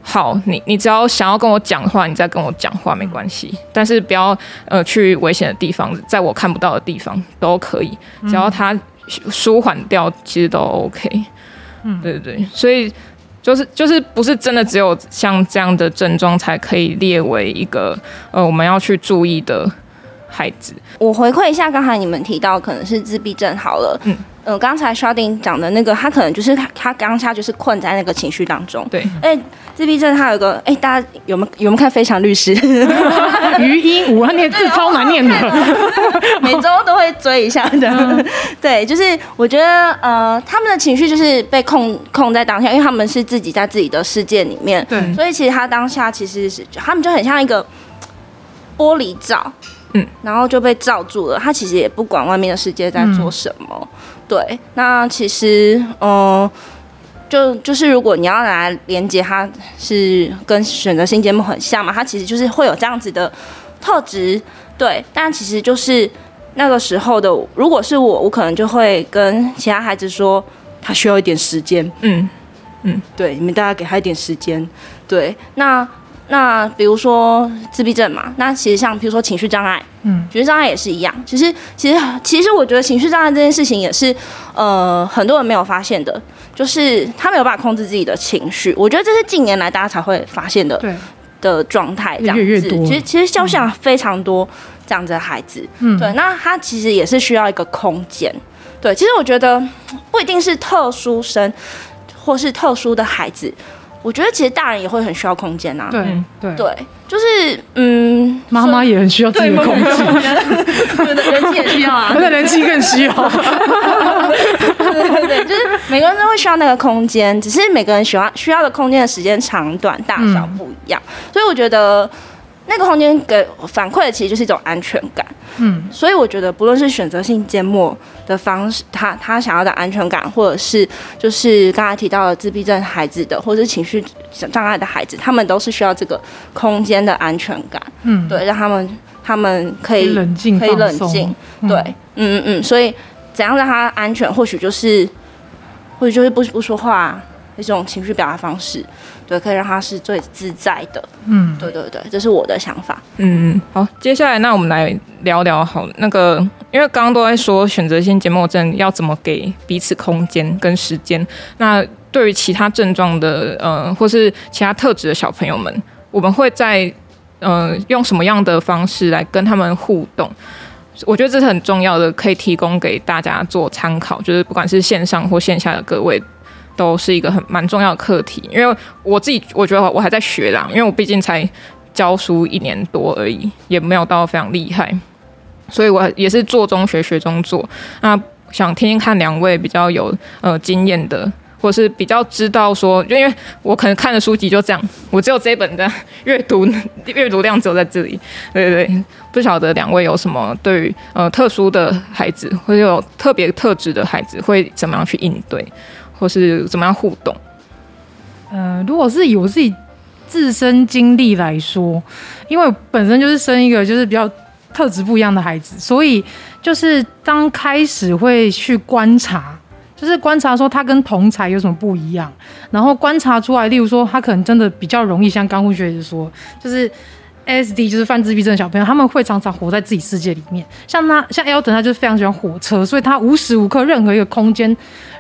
好，你你只要想要跟我讲话，你再跟我讲话没关系，但是不要呃去危险的地方，在我看不到的地方都可以，只要他舒缓掉，其实都 OK。嗯，对对对，所以。就是就是不是真的只有像这样的症状才可以列为一个呃我们要去注意的孩子。我回馈一下刚才你们提到可能是自闭症好了，嗯。呃，刚才 Sharding 讲的那个，他可能就是他，他当下就是困在那个情绪当中。对，哎，自闭症他有个，哎，大家有没有有没有看《非常律师》？余英武，他念字超难念的，每周都会追一下的。嗯、对，就是我觉得，呃，他们的情绪就是被控控在当下，因为他们是自己在自己的世界里面。对，所以其实他当下其实是他们就很像一个玻璃罩，嗯，然后就被罩住了。他其实也不管外面的世界在做什么。嗯对，那其实，嗯、呃，就就是如果你要来连接，他是跟选择性节目很像嘛，他其实就是会有这样子的特质。对，但其实就是那个时候的，如果是我，我可能就会跟其他孩子说，他需要一点时间。嗯嗯，对，你们大家给他一点时间。对，那。那比如说自闭症嘛，那其实像比如说情绪障碍，嗯，情绪障碍也是一样。其实其实其实我觉得情绪障碍这件事情也是，呃，很多人没有发现的，就是他没有办法控制自己的情绪。我觉得这是近年来大家才会发现的，对的状态这样子。越越多其实其实肖像非常多这样子的孩子，嗯，对。那他其实也是需要一个空间，对，其实我觉得不一定是特殊生或是特殊的孩子。我觉得其实大人也会很需要空间呐、啊。对对对，就是嗯，妈妈也很需要 自己的空间，对的，人气也需要啊，对，人气更需要。对对对，就是每个人都会需要那个空间，只是每个人喜欢需要的空间的时间长短大小不一样，嗯、所以我觉得。那个空间给反馈的其实就是一种安全感，嗯，所以我觉得不论是选择性缄默的方式，他他想要的安全感，或者是就是刚才提到的自闭症孩子的，或者是情绪障碍的孩子，他们都是需要这个空间的安全感，嗯，对，让他们他们可以冷静，可以冷静，对，嗯嗯嗯，所以怎样让他安全，或许就是或许就是不不说话一种情绪表达方式。对，可以让他是最自在的。嗯，对对对，这是我的想法。嗯，好，接下来那我们来聊聊好那个，因为刚刚都在说选择性缄默症要怎么给彼此空间跟时间。那对于其他症状的呃，或是其他特质的小朋友们，我们会在呃用什么样的方式来跟他们互动？我觉得这是很重要的，可以提供给大家做参考。就是不管是线上或线下的各位。都是一个很蛮重要的课题，因为我自己我觉得我还在学啦，因为我毕竟才教书一年多而已，也没有到非常厉害，所以我也是做中学学中做。那想听听看两位比较有呃经验的，或是比较知道说，就因为我可能看的书籍就这样，我只有这本的阅读阅读量只有在这里，对对对，不晓得两位有什么对于呃特殊的孩子或者有特别特质的孩子会怎么样去应对？或是怎么样互动？呃，如果是以我自己自身经历来说，因为本身就是生一个就是比较特质不一样的孩子，所以就是当开始会去观察，就是观察说他跟同才有什么不一样，然后观察出来，例如说他可能真的比较容易，像刚护学姐说，就是。S D 就是犯自闭症的小朋友，他们会常常活在自己世界里面。像他，像 Elton，他就是非常喜欢火车，所以他无时无刻、任何一个空间、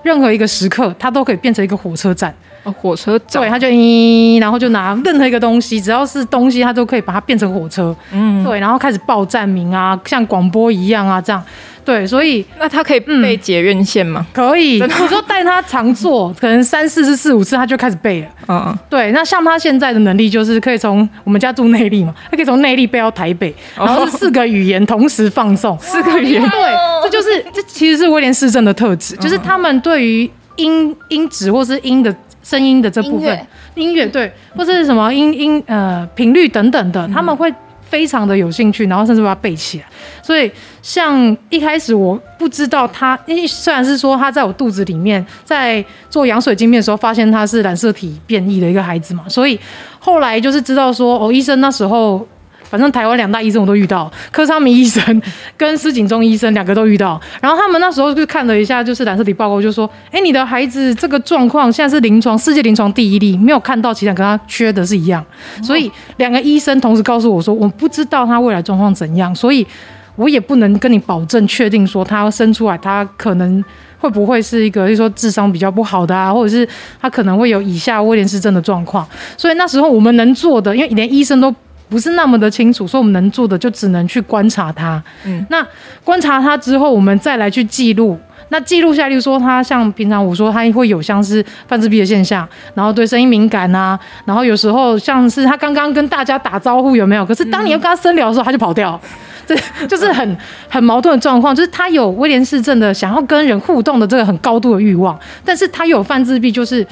任何一个时刻，他都可以变成一个火车站。哦，火车站。对，他就咦，然后就拿任何一个东西，只要是东西，他都可以把它变成火车。嗯，对，然后开始报站名啊，像广播一样啊，这样。对，所以那他可以背捷运线吗？可以，我说带他常坐，可能三四次、四五次，他就开始背了。嗯，对。那像他现在的能力，就是可以从我们家住内坜嘛，他可以从内坜背到台北，然后是四个语言同时放送，四个语言。对，这就是这其实是威廉市政的特质，就是他们对于音音质或是音的声音的这部分音乐，对，或是什么音音呃频率等等的，他们会。非常的有兴趣，然后甚至把它背起来。所以，像一开始我不知道他，因为虽然是说他在我肚子里面，在做羊水镜片的时候，发现他是染色体变异的一个孩子嘛，所以后来就是知道说，哦，医生那时候。反正台湾两大医生我都遇到，柯昌明医生跟施景忠医生两个都遇到。然后他们那时候就看了一下，就是染色体报告，就说：“哎，你的孩子这个状况现在是临床世界临床第一例，没有看到其他跟他缺的是一样。”所以两个医生同时告诉我说：“我不知道他未来状况怎样，所以我也不能跟你保证确定说他生出来他可能会不会是一个，就是说智商比较不好的啊，或者是他可能会有以下威廉斯症的状况。所以那时候我们能做的，因为连医生都。不是那么的清楚，所以我们能做的就只能去观察他。嗯，那观察他之后，我们再来去记录。那记录下来，例如说他像平常我说他会有像是犯自闭的现象，然后对声音敏感啊，然后有时候像是他刚刚跟大家打招呼有没有？可是当你要跟他深聊的时候，他就跑掉，这就是很很矛盾的状况。就是他有威廉氏症的想要跟人互动的这个很高度的欲望，但是他有犯自闭，就是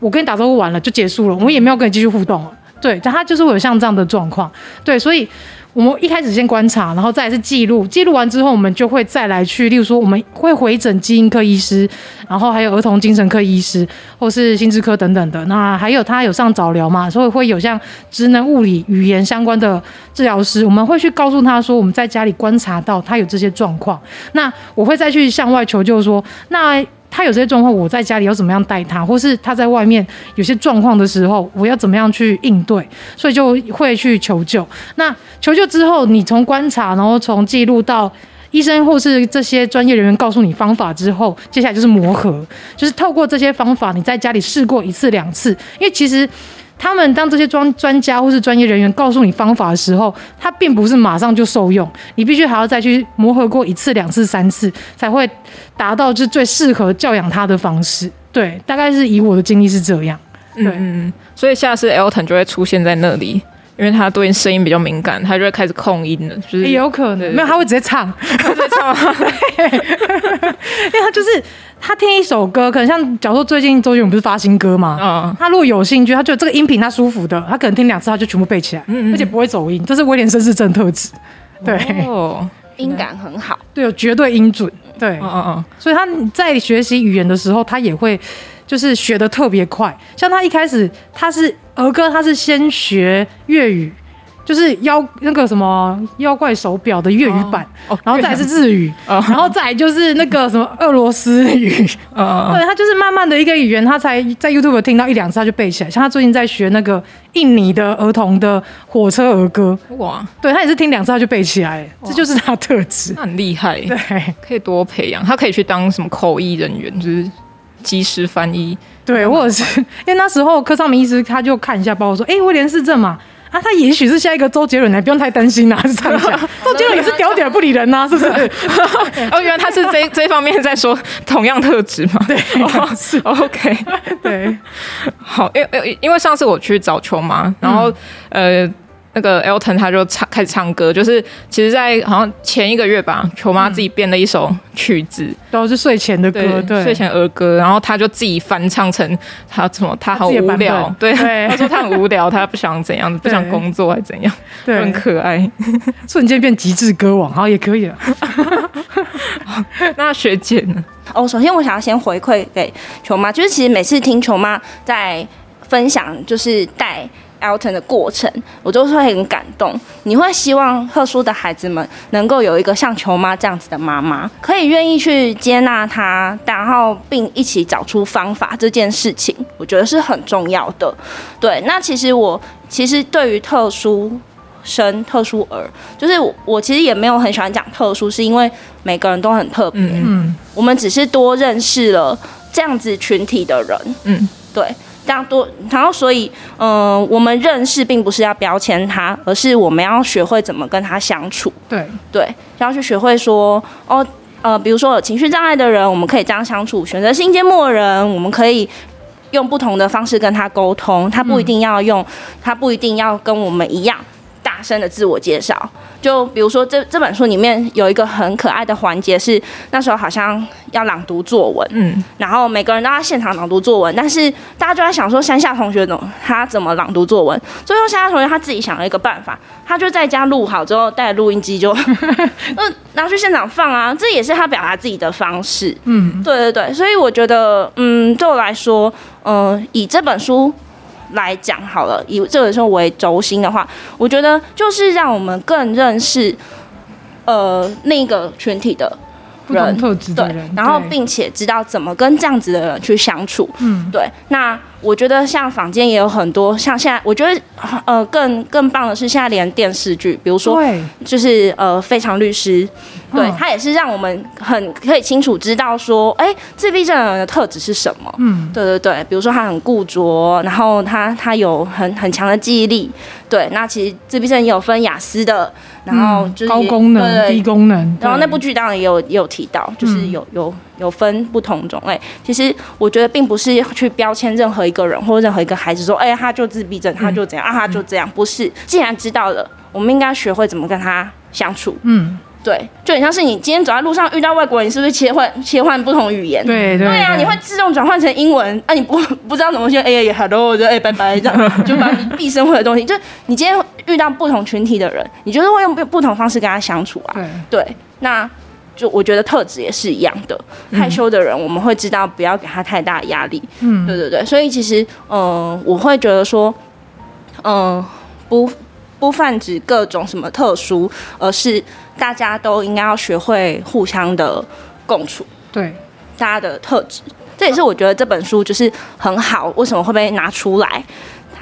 我跟你打招呼完了就结束了，我们也没有跟你继续互动了。对，但他就是会有像这样的状况，对，所以我们一开始先观察，然后再是记录，记录完之后，我们就会再来去，例如说我们会回诊基因科医师，然后还有儿童精神科医师，或是心智科等等的。那还有他有上早疗嘛，所以会有像职能、物理、语言相关的治疗师，我们会去告诉他说，我们在家里观察到他有这些状况，那我会再去向外求救说，那。他有这些状况，我在家里要怎么样带他，或是他在外面有些状况的时候，我要怎么样去应对，所以就会去求救。那求救之后，你从观察，然后从记录到医生或是这些专业人员告诉你方法之后，接下来就是磨合，就是透过这些方法，你在家里试过一次两次，因为其实他们当这些专专家或是专业人员告诉你方法的时候，他并不是马上就受用，你必须还要再去磨合过一次、两次、三次，才会达到就最适合教养他的方式。对，大概是以我的经历是这样。对，嗯，所以下次 Elton 就会出现在那里。因为他对声音比较敏感，他就会开始控音了，就是、欸、有可能。没有，他会直接唱，直接唱，因为他就是他听一首歌，可能像假如说最近周杰伦不是发新歌嘛，嗯，他如果有兴趣，他觉得这个音频他舒服的，他可能听两次他就全部背起来，嗯，而且不会走音，这是威廉绅士症特质，对，哦，音感很好，对，有绝对音准，对，嗯嗯嗯，所以他在学习语言的时候，他也会。就是学的特别快，像他一开始他是儿歌，他是先学粤语，就是妖那个什么妖怪手表的粤语版，哦，然后再是日语，哦，然后再就是那个什么俄罗斯语，哦，对，他就是慢慢的一个语言，他才在 YouTube 听到一两次他就背起来。像他最近在学那个印尼的儿童的火车儿歌，哇，对他也是听两次他就背起来，这就是他的特质，那很厉害，对，可以多培养，他可以去当什么口译人员，就是。即时翻译，对，或者是 因为那时候柯尚明医师他就看一下包，说，哎、欸，威廉氏症嘛，啊，他也许是下一个周杰伦，不用太担心呐、啊，是这样讲。周杰伦也是屌屌不理人呐、啊，是不是？哦，原来他是这这方面在说同样特质嘛？对，是 OK，对，好，因为因为上次我去找球嘛，然后、嗯、呃。那个 Elton 他就唱开始唱歌，就是其实，在好像前一个月吧，球妈自己编了一首曲子，都是睡前的歌，对，对睡前儿歌，然后他就自己翻唱成他什么，他好无聊，对，对他说他很无聊，他不想怎样，不想工作还是怎样，对，很可爱，瞬间变极致歌王，好也可以了。那学姐呢？哦，首先我想要先回馈给球妈，就是其实每次听球妈在分享，就是带。Elton 的过程，我就是会很感动。你会希望特殊的孩子们能够有一个像球妈这样子的妈妈，可以愿意去接纳他，然后并一起找出方法。这件事情，我觉得是很重要的。对，那其实我其实对于特殊生、特殊儿，就是我，我其实也没有很喜欢讲特殊，是因为每个人都很特别。嗯，我们只是多认识了这样子群体的人。嗯，对。这样多，然后所以，嗯、呃，我们认识并不是要标签他，而是我们要学会怎么跟他相处。对对，要去学会说，哦，呃，比如说有情绪障碍的人，我们可以这样相处；选择性缄默的人，我们可以用不同的方式跟他沟通。他不一定要用，嗯、他不一定要跟我们一样大声的自我介绍。就比如说这这本书里面有一个很可爱的环节，是那时候好像要朗读作文，嗯，然后每个人都要现场朗读作文，但是大家就在想说山下同学怎么他怎么朗读作文？最后山下同学他自己想了一个办法，他就在家录好之后带录音机就嗯 拿去现场放啊，这也是他表达自己的方式，嗯，对对对，所以我觉得嗯对我来说，嗯、呃、以这本书。来讲好了，以这个时候为轴心的话，我觉得就是让我们更认识，呃，那个群体的人，特质的人，对，然后并且知道怎么跟这样子的人去相处，嗯，对，那。我觉得像坊间也有很多，像现在我觉得呃更更棒的是现在连电视剧，比如说就是呃非常律师，对，他也是让我们很可以清楚知道说，哎，自闭症人的特质是什么？嗯，对对对，比如说他很固着，然后他他有很很强的记忆力，对，那其实自闭症也有分雅思的，然后就是高功能、低功能，然后那部剧当然也有也有提到，就是有有。有分不同种类，其实我觉得并不是去标签任何一个人或任何一个孩子说，哎，他就自闭症，他就怎样、嗯、啊，他就这样，不是。既然知道了，我们应该学会怎么跟他相处。嗯，对，就很像是你今天走在路上遇到外国人，你是不是切换切换不同语言？对对，对啊，你会自动转换成英文，啊，你不 不知道怎么说，哎呀，hello，就哎拜拜这样，就把你毕生会的东西，就你今天遇到不同群体的人，你就是会用不同方式跟他相处啊。对，对，那。就我觉得特质也是一样的，害羞的人我们会知道不要给他太大压力。嗯，对对对，所以其实，嗯、呃，我会觉得说，嗯、呃，不不泛指各种什么特殊，而是大家都应该要学会互相的共处。对，大家的特质，这也是我觉得这本书就是很好，为什么会被拿出来？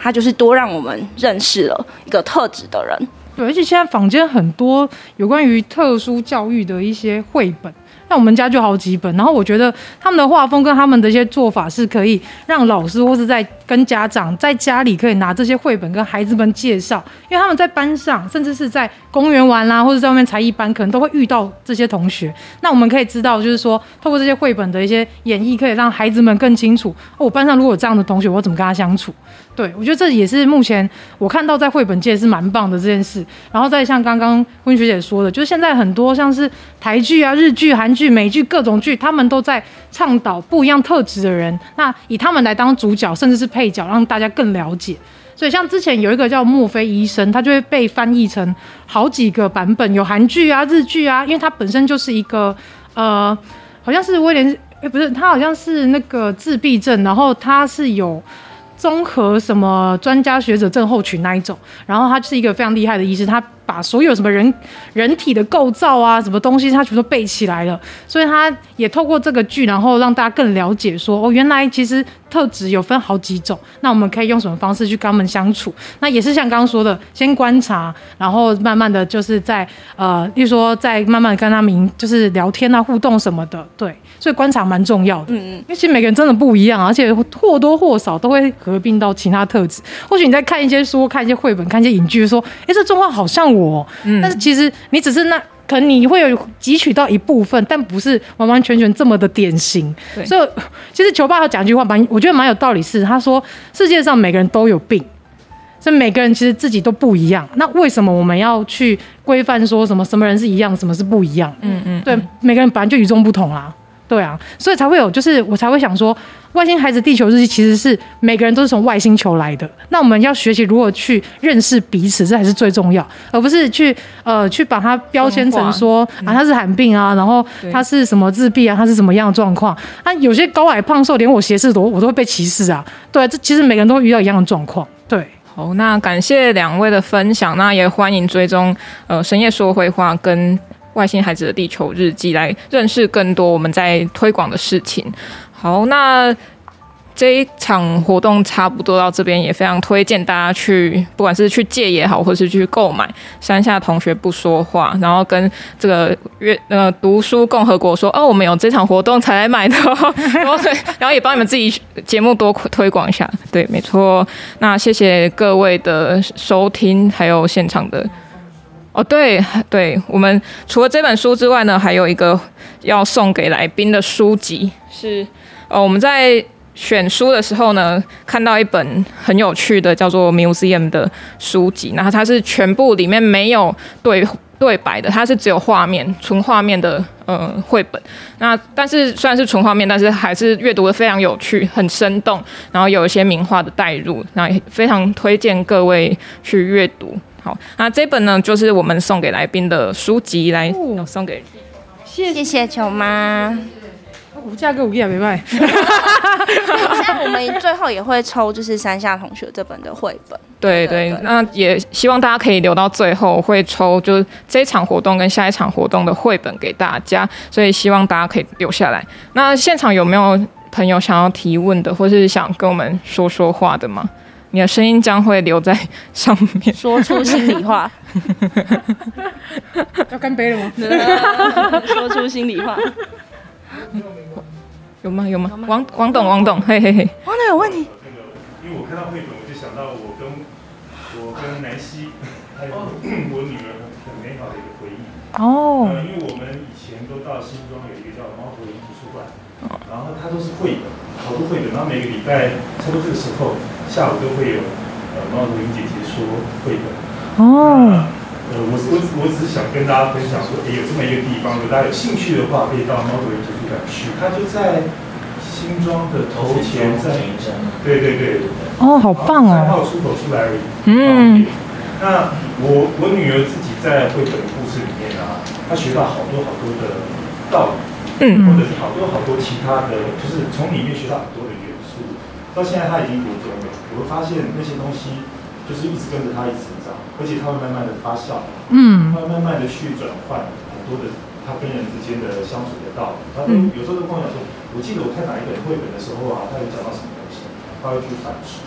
它就是多让我们认识了一个特质的人。对，而且现在坊间很多有关于特殊教育的一些绘本，那我们家就好几本。然后我觉得他们的画风跟他们的一些做法是可以让老师或是在跟家长在家里可以拿这些绘本跟孩子们介绍，因为他们在班上，甚至是在公园玩啦，或者在外面才艺班，可能都会遇到这些同学。那我们可以知道，就是说，透过这些绘本的一些演绎，可以让孩子们更清楚，哦，我班上如果有这样的同学，我怎么跟他相处？对，我觉得这也是目前我看到在绘本界是蛮棒的这件事。然后再像刚刚温学姐说的，就是现在很多像是台剧啊、日剧、韩剧、美剧各种剧，他们都在倡导不一样特质的人，那以他们来当主角，甚至是配配角，让大家更了解。所以像之前有一个叫墨菲医生，他就会被翻译成好几个版本，有韩剧啊、日剧啊，因为他本身就是一个呃，好像是威廉，哎，不是，他好像是那个自闭症，然后他是有。综合什么专家学者症候群那一种，然后他是一个非常厉害的医师，他把所有什么人人体的构造啊，什么东西，他全都背起来了，所以他也透过这个剧，然后让大家更了解说，哦，原来其实特质有分好几种，那我们可以用什么方式去跟他们相处？那也是像刚刚说的，先观察，然后慢慢的就是在呃，例如说在慢慢跟他们就是聊天啊、互动什么的，对。所以观察蛮重要的，嗯嗯，因为其实每个人真的不一样，而且或多或少都会合并到其他特质。或许你在看一些书、看一些绘本、看一些影剧，说，哎、欸，这状况好像我，嗯，但是其实你只是那，可能你会有汲取到一部分，但不是完完全全这么的典型。所以其实球爸他讲一句话蛮，我觉得蛮有道理，是他说世界上每个人都有病，所以每个人其实自己都不一样。那为什么我们要去规范说什么什么人是一样，什么是不一样？嗯嗯，对，每个人本来就与众不同啊。对啊，所以才会有，就是我才会想说，外星孩子地球日记其实是每个人都是从外星球来的。那我们要学习如何去认识彼此，这才是最重要，而不是去呃去把它标签成说啊他是罕病啊，然后他是什么自闭啊，他是什么样的状况？那有些高矮胖瘦，连我斜视都我都会被歧视啊。对啊，这其实每个人都会遇到一样的状况。对，好，那感谢两位的分享，那也欢迎追踪呃深夜说会话跟。外星孩子的地球日记，来认识更多我们在推广的事情。好，那这一场活动差不多到这边，也非常推荐大家去，不管是去借也好，或是去购买《山下同学不说话》，然后跟这个阅呃读书共和国说哦，我们有这场活动 才来买的，然后然后也帮你们自己节目多推广一下。对，没错。那谢谢各位的收听，还有现场的。哦，对对，我们除了这本书之外呢，还有一个要送给来宾的书籍是，呃，我们在选书的时候呢，看到一本很有趣的叫做《Museum》的书籍，然后它是全部里面没有对对白的，它是只有画面，纯画面的呃绘本。那但是虽然是纯画面，但是还是阅读的非常有趣，很生动，然后有一些名画的带入，那也非常推荐各位去阅读。好，那这本呢，就是我们送给来宾的书籍，来送给，谢谢球妈，无价格无价，没卖。那我们最后也会抽，就是山下同学这本的绘本。对对，对，那也希望大家可以留到最后，会抽就是这一场活动跟下一场活动的绘本给大家，所以希望大家可以留下来。那现场有没有朋友想要提问的，或是想跟我们说说话的吗？你的声音将会留在上面，说出心里话。要干杯了吗？说出心里话。有吗？有吗？王王董，王董，嘿嘿嘿。王董有问题。那个，因为我看到绘本，我就想到我跟我跟南希，还有我女儿很美好的一个回忆。哦。呃，因为我们以前都到新庄有一个叫猫头鹰图书馆，然后它都是绘本，好多绘本，然后每个礼拜差不多这个时候。下午都会有呃猫头鹰姐姐说绘本哦，呃我我我只是想跟大家分享说，哎有这么一个地方，如果大家有兴趣的话，可以到猫头鹰图书馆去，它就在新庄的头前站，对对对，哦好棒哦，三号出口出来而已，嗯，那我我女儿自己在绘本故事里面啊，她学到好多好多的道理，嗯，或者是好多好多其他的，就是从里面学到很多的元素，到现在她已经国中了。我会发现那些东西就是一直跟着她一直成长，而且他会慢慢的发酵，嗯，会慢慢的去转换很多的他跟人之间的相处的道理。他都有时候都跟我讲说，我记得我看哪一本绘本的时候啊，他有讲到什么东西，他会去反思。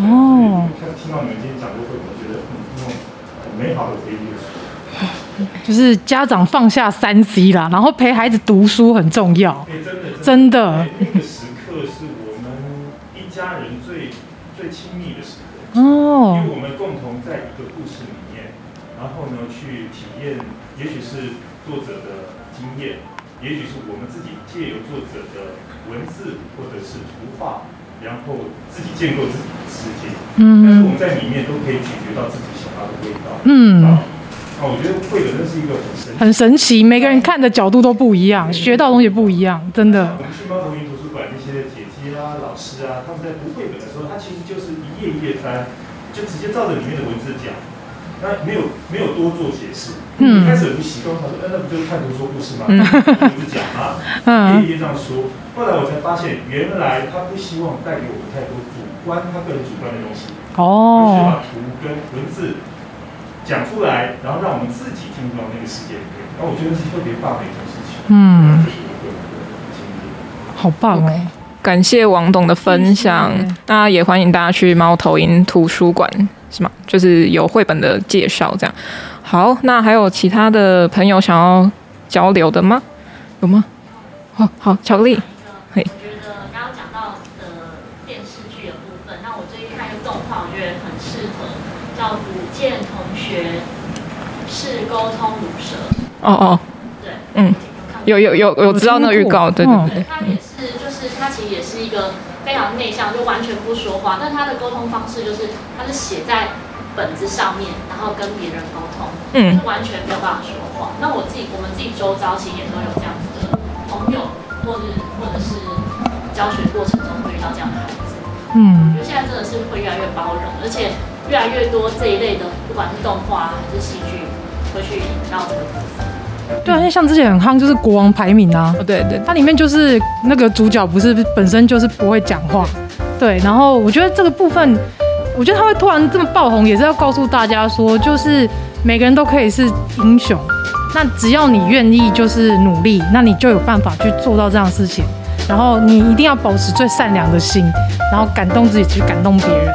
哦，看听到你们今天讲过绘本，我觉得嗯，那种很美好的回忆。就是家长放下三 C 啦，然后陪孩子读书很重要。欸、真的，真的。那个时刻是我们。一家人最最亲密的时刻哦，因为我们共同在一个然后呢去体验，也许是作者的经验，也许是我们自己借由作者的文字或者是图画，然后自己建构自己的世界。嗯，但是我们在里面都可以咀嚼到自己想要的味道。嗯。我觉得绘本真是一个很神很神奇，每个人看的角度都不一样，学到东西不一样，真的。我们去猫头鹰图书馆那些姐姐啊、老师啊，他们在读绘本的时候，他其实就是一页一页翻，就直接照着里面的文字讲，那没有没有多做解释。嗯。一开始很不习惯，他说：“哎那不就是看图说故事吗？文字讲吗？” 嗯。一页页这样说。后来我才发现，原来他不希望带给我们太多主观，他个人主观的东西。哦。而是把图跟文字。讲出来，然后让我们自己进入到那个世界里面，然后我觉得是特别棒的一件事情。嗯，好棒哎！感谢王董的分享，那也欢迎大家去猫头鹰图书馆，是吗？就是有绘本的介绍这样。好，那还有其他的朋友想要交流的吗？有吗？好好，巧克力。是沟通鲁蛇哦哦，对，嗯，有有有有知道那个预告，对对对。它也是，就是它其实也是一个非常内向，就完全不说话。但他的沟通方式就是，他是写在本子上面，然后跟别人沟通，嗯，是完全没有办法说话。那我自己，我们自己周遭其实也都有这样子的朋友，或者或者是教学过程中会遇到这样的孩子，嗯，我觉得现在真的是会越来越包容，而且越来越多这一类的，不管是动画还是戏剧。会去引到这个部分。对啊，像之前很夯，就是国王排名啊。对对，它里面就是那个主角不是本身就是不会讲话。对，然后我觉得这个部分，我觉得他会突然这么爆红，也是要告诉大家说，就是每个人都可以是英雄。那只要你愿意，就是努力，那你就有办法去做到这样的事情。然后你一定要保持最善良的心，然后感动自己去感动别人。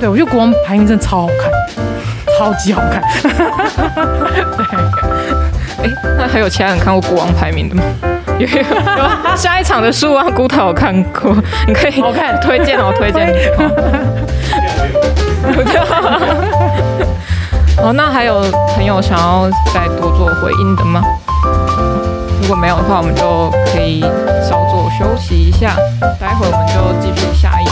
对，我觉得国王排名真的超好看。超级好看，对，哎、欸，那还有其他人看过《国王排名》的吗？有有有，下一场的书啊，菇桃有看过，你可以我看，推荐哦，推荐。好，那还有朋友想要再多做回应的吗？如果没有的话，我们就可以稍作休息一下，待会儿我们就继续下一。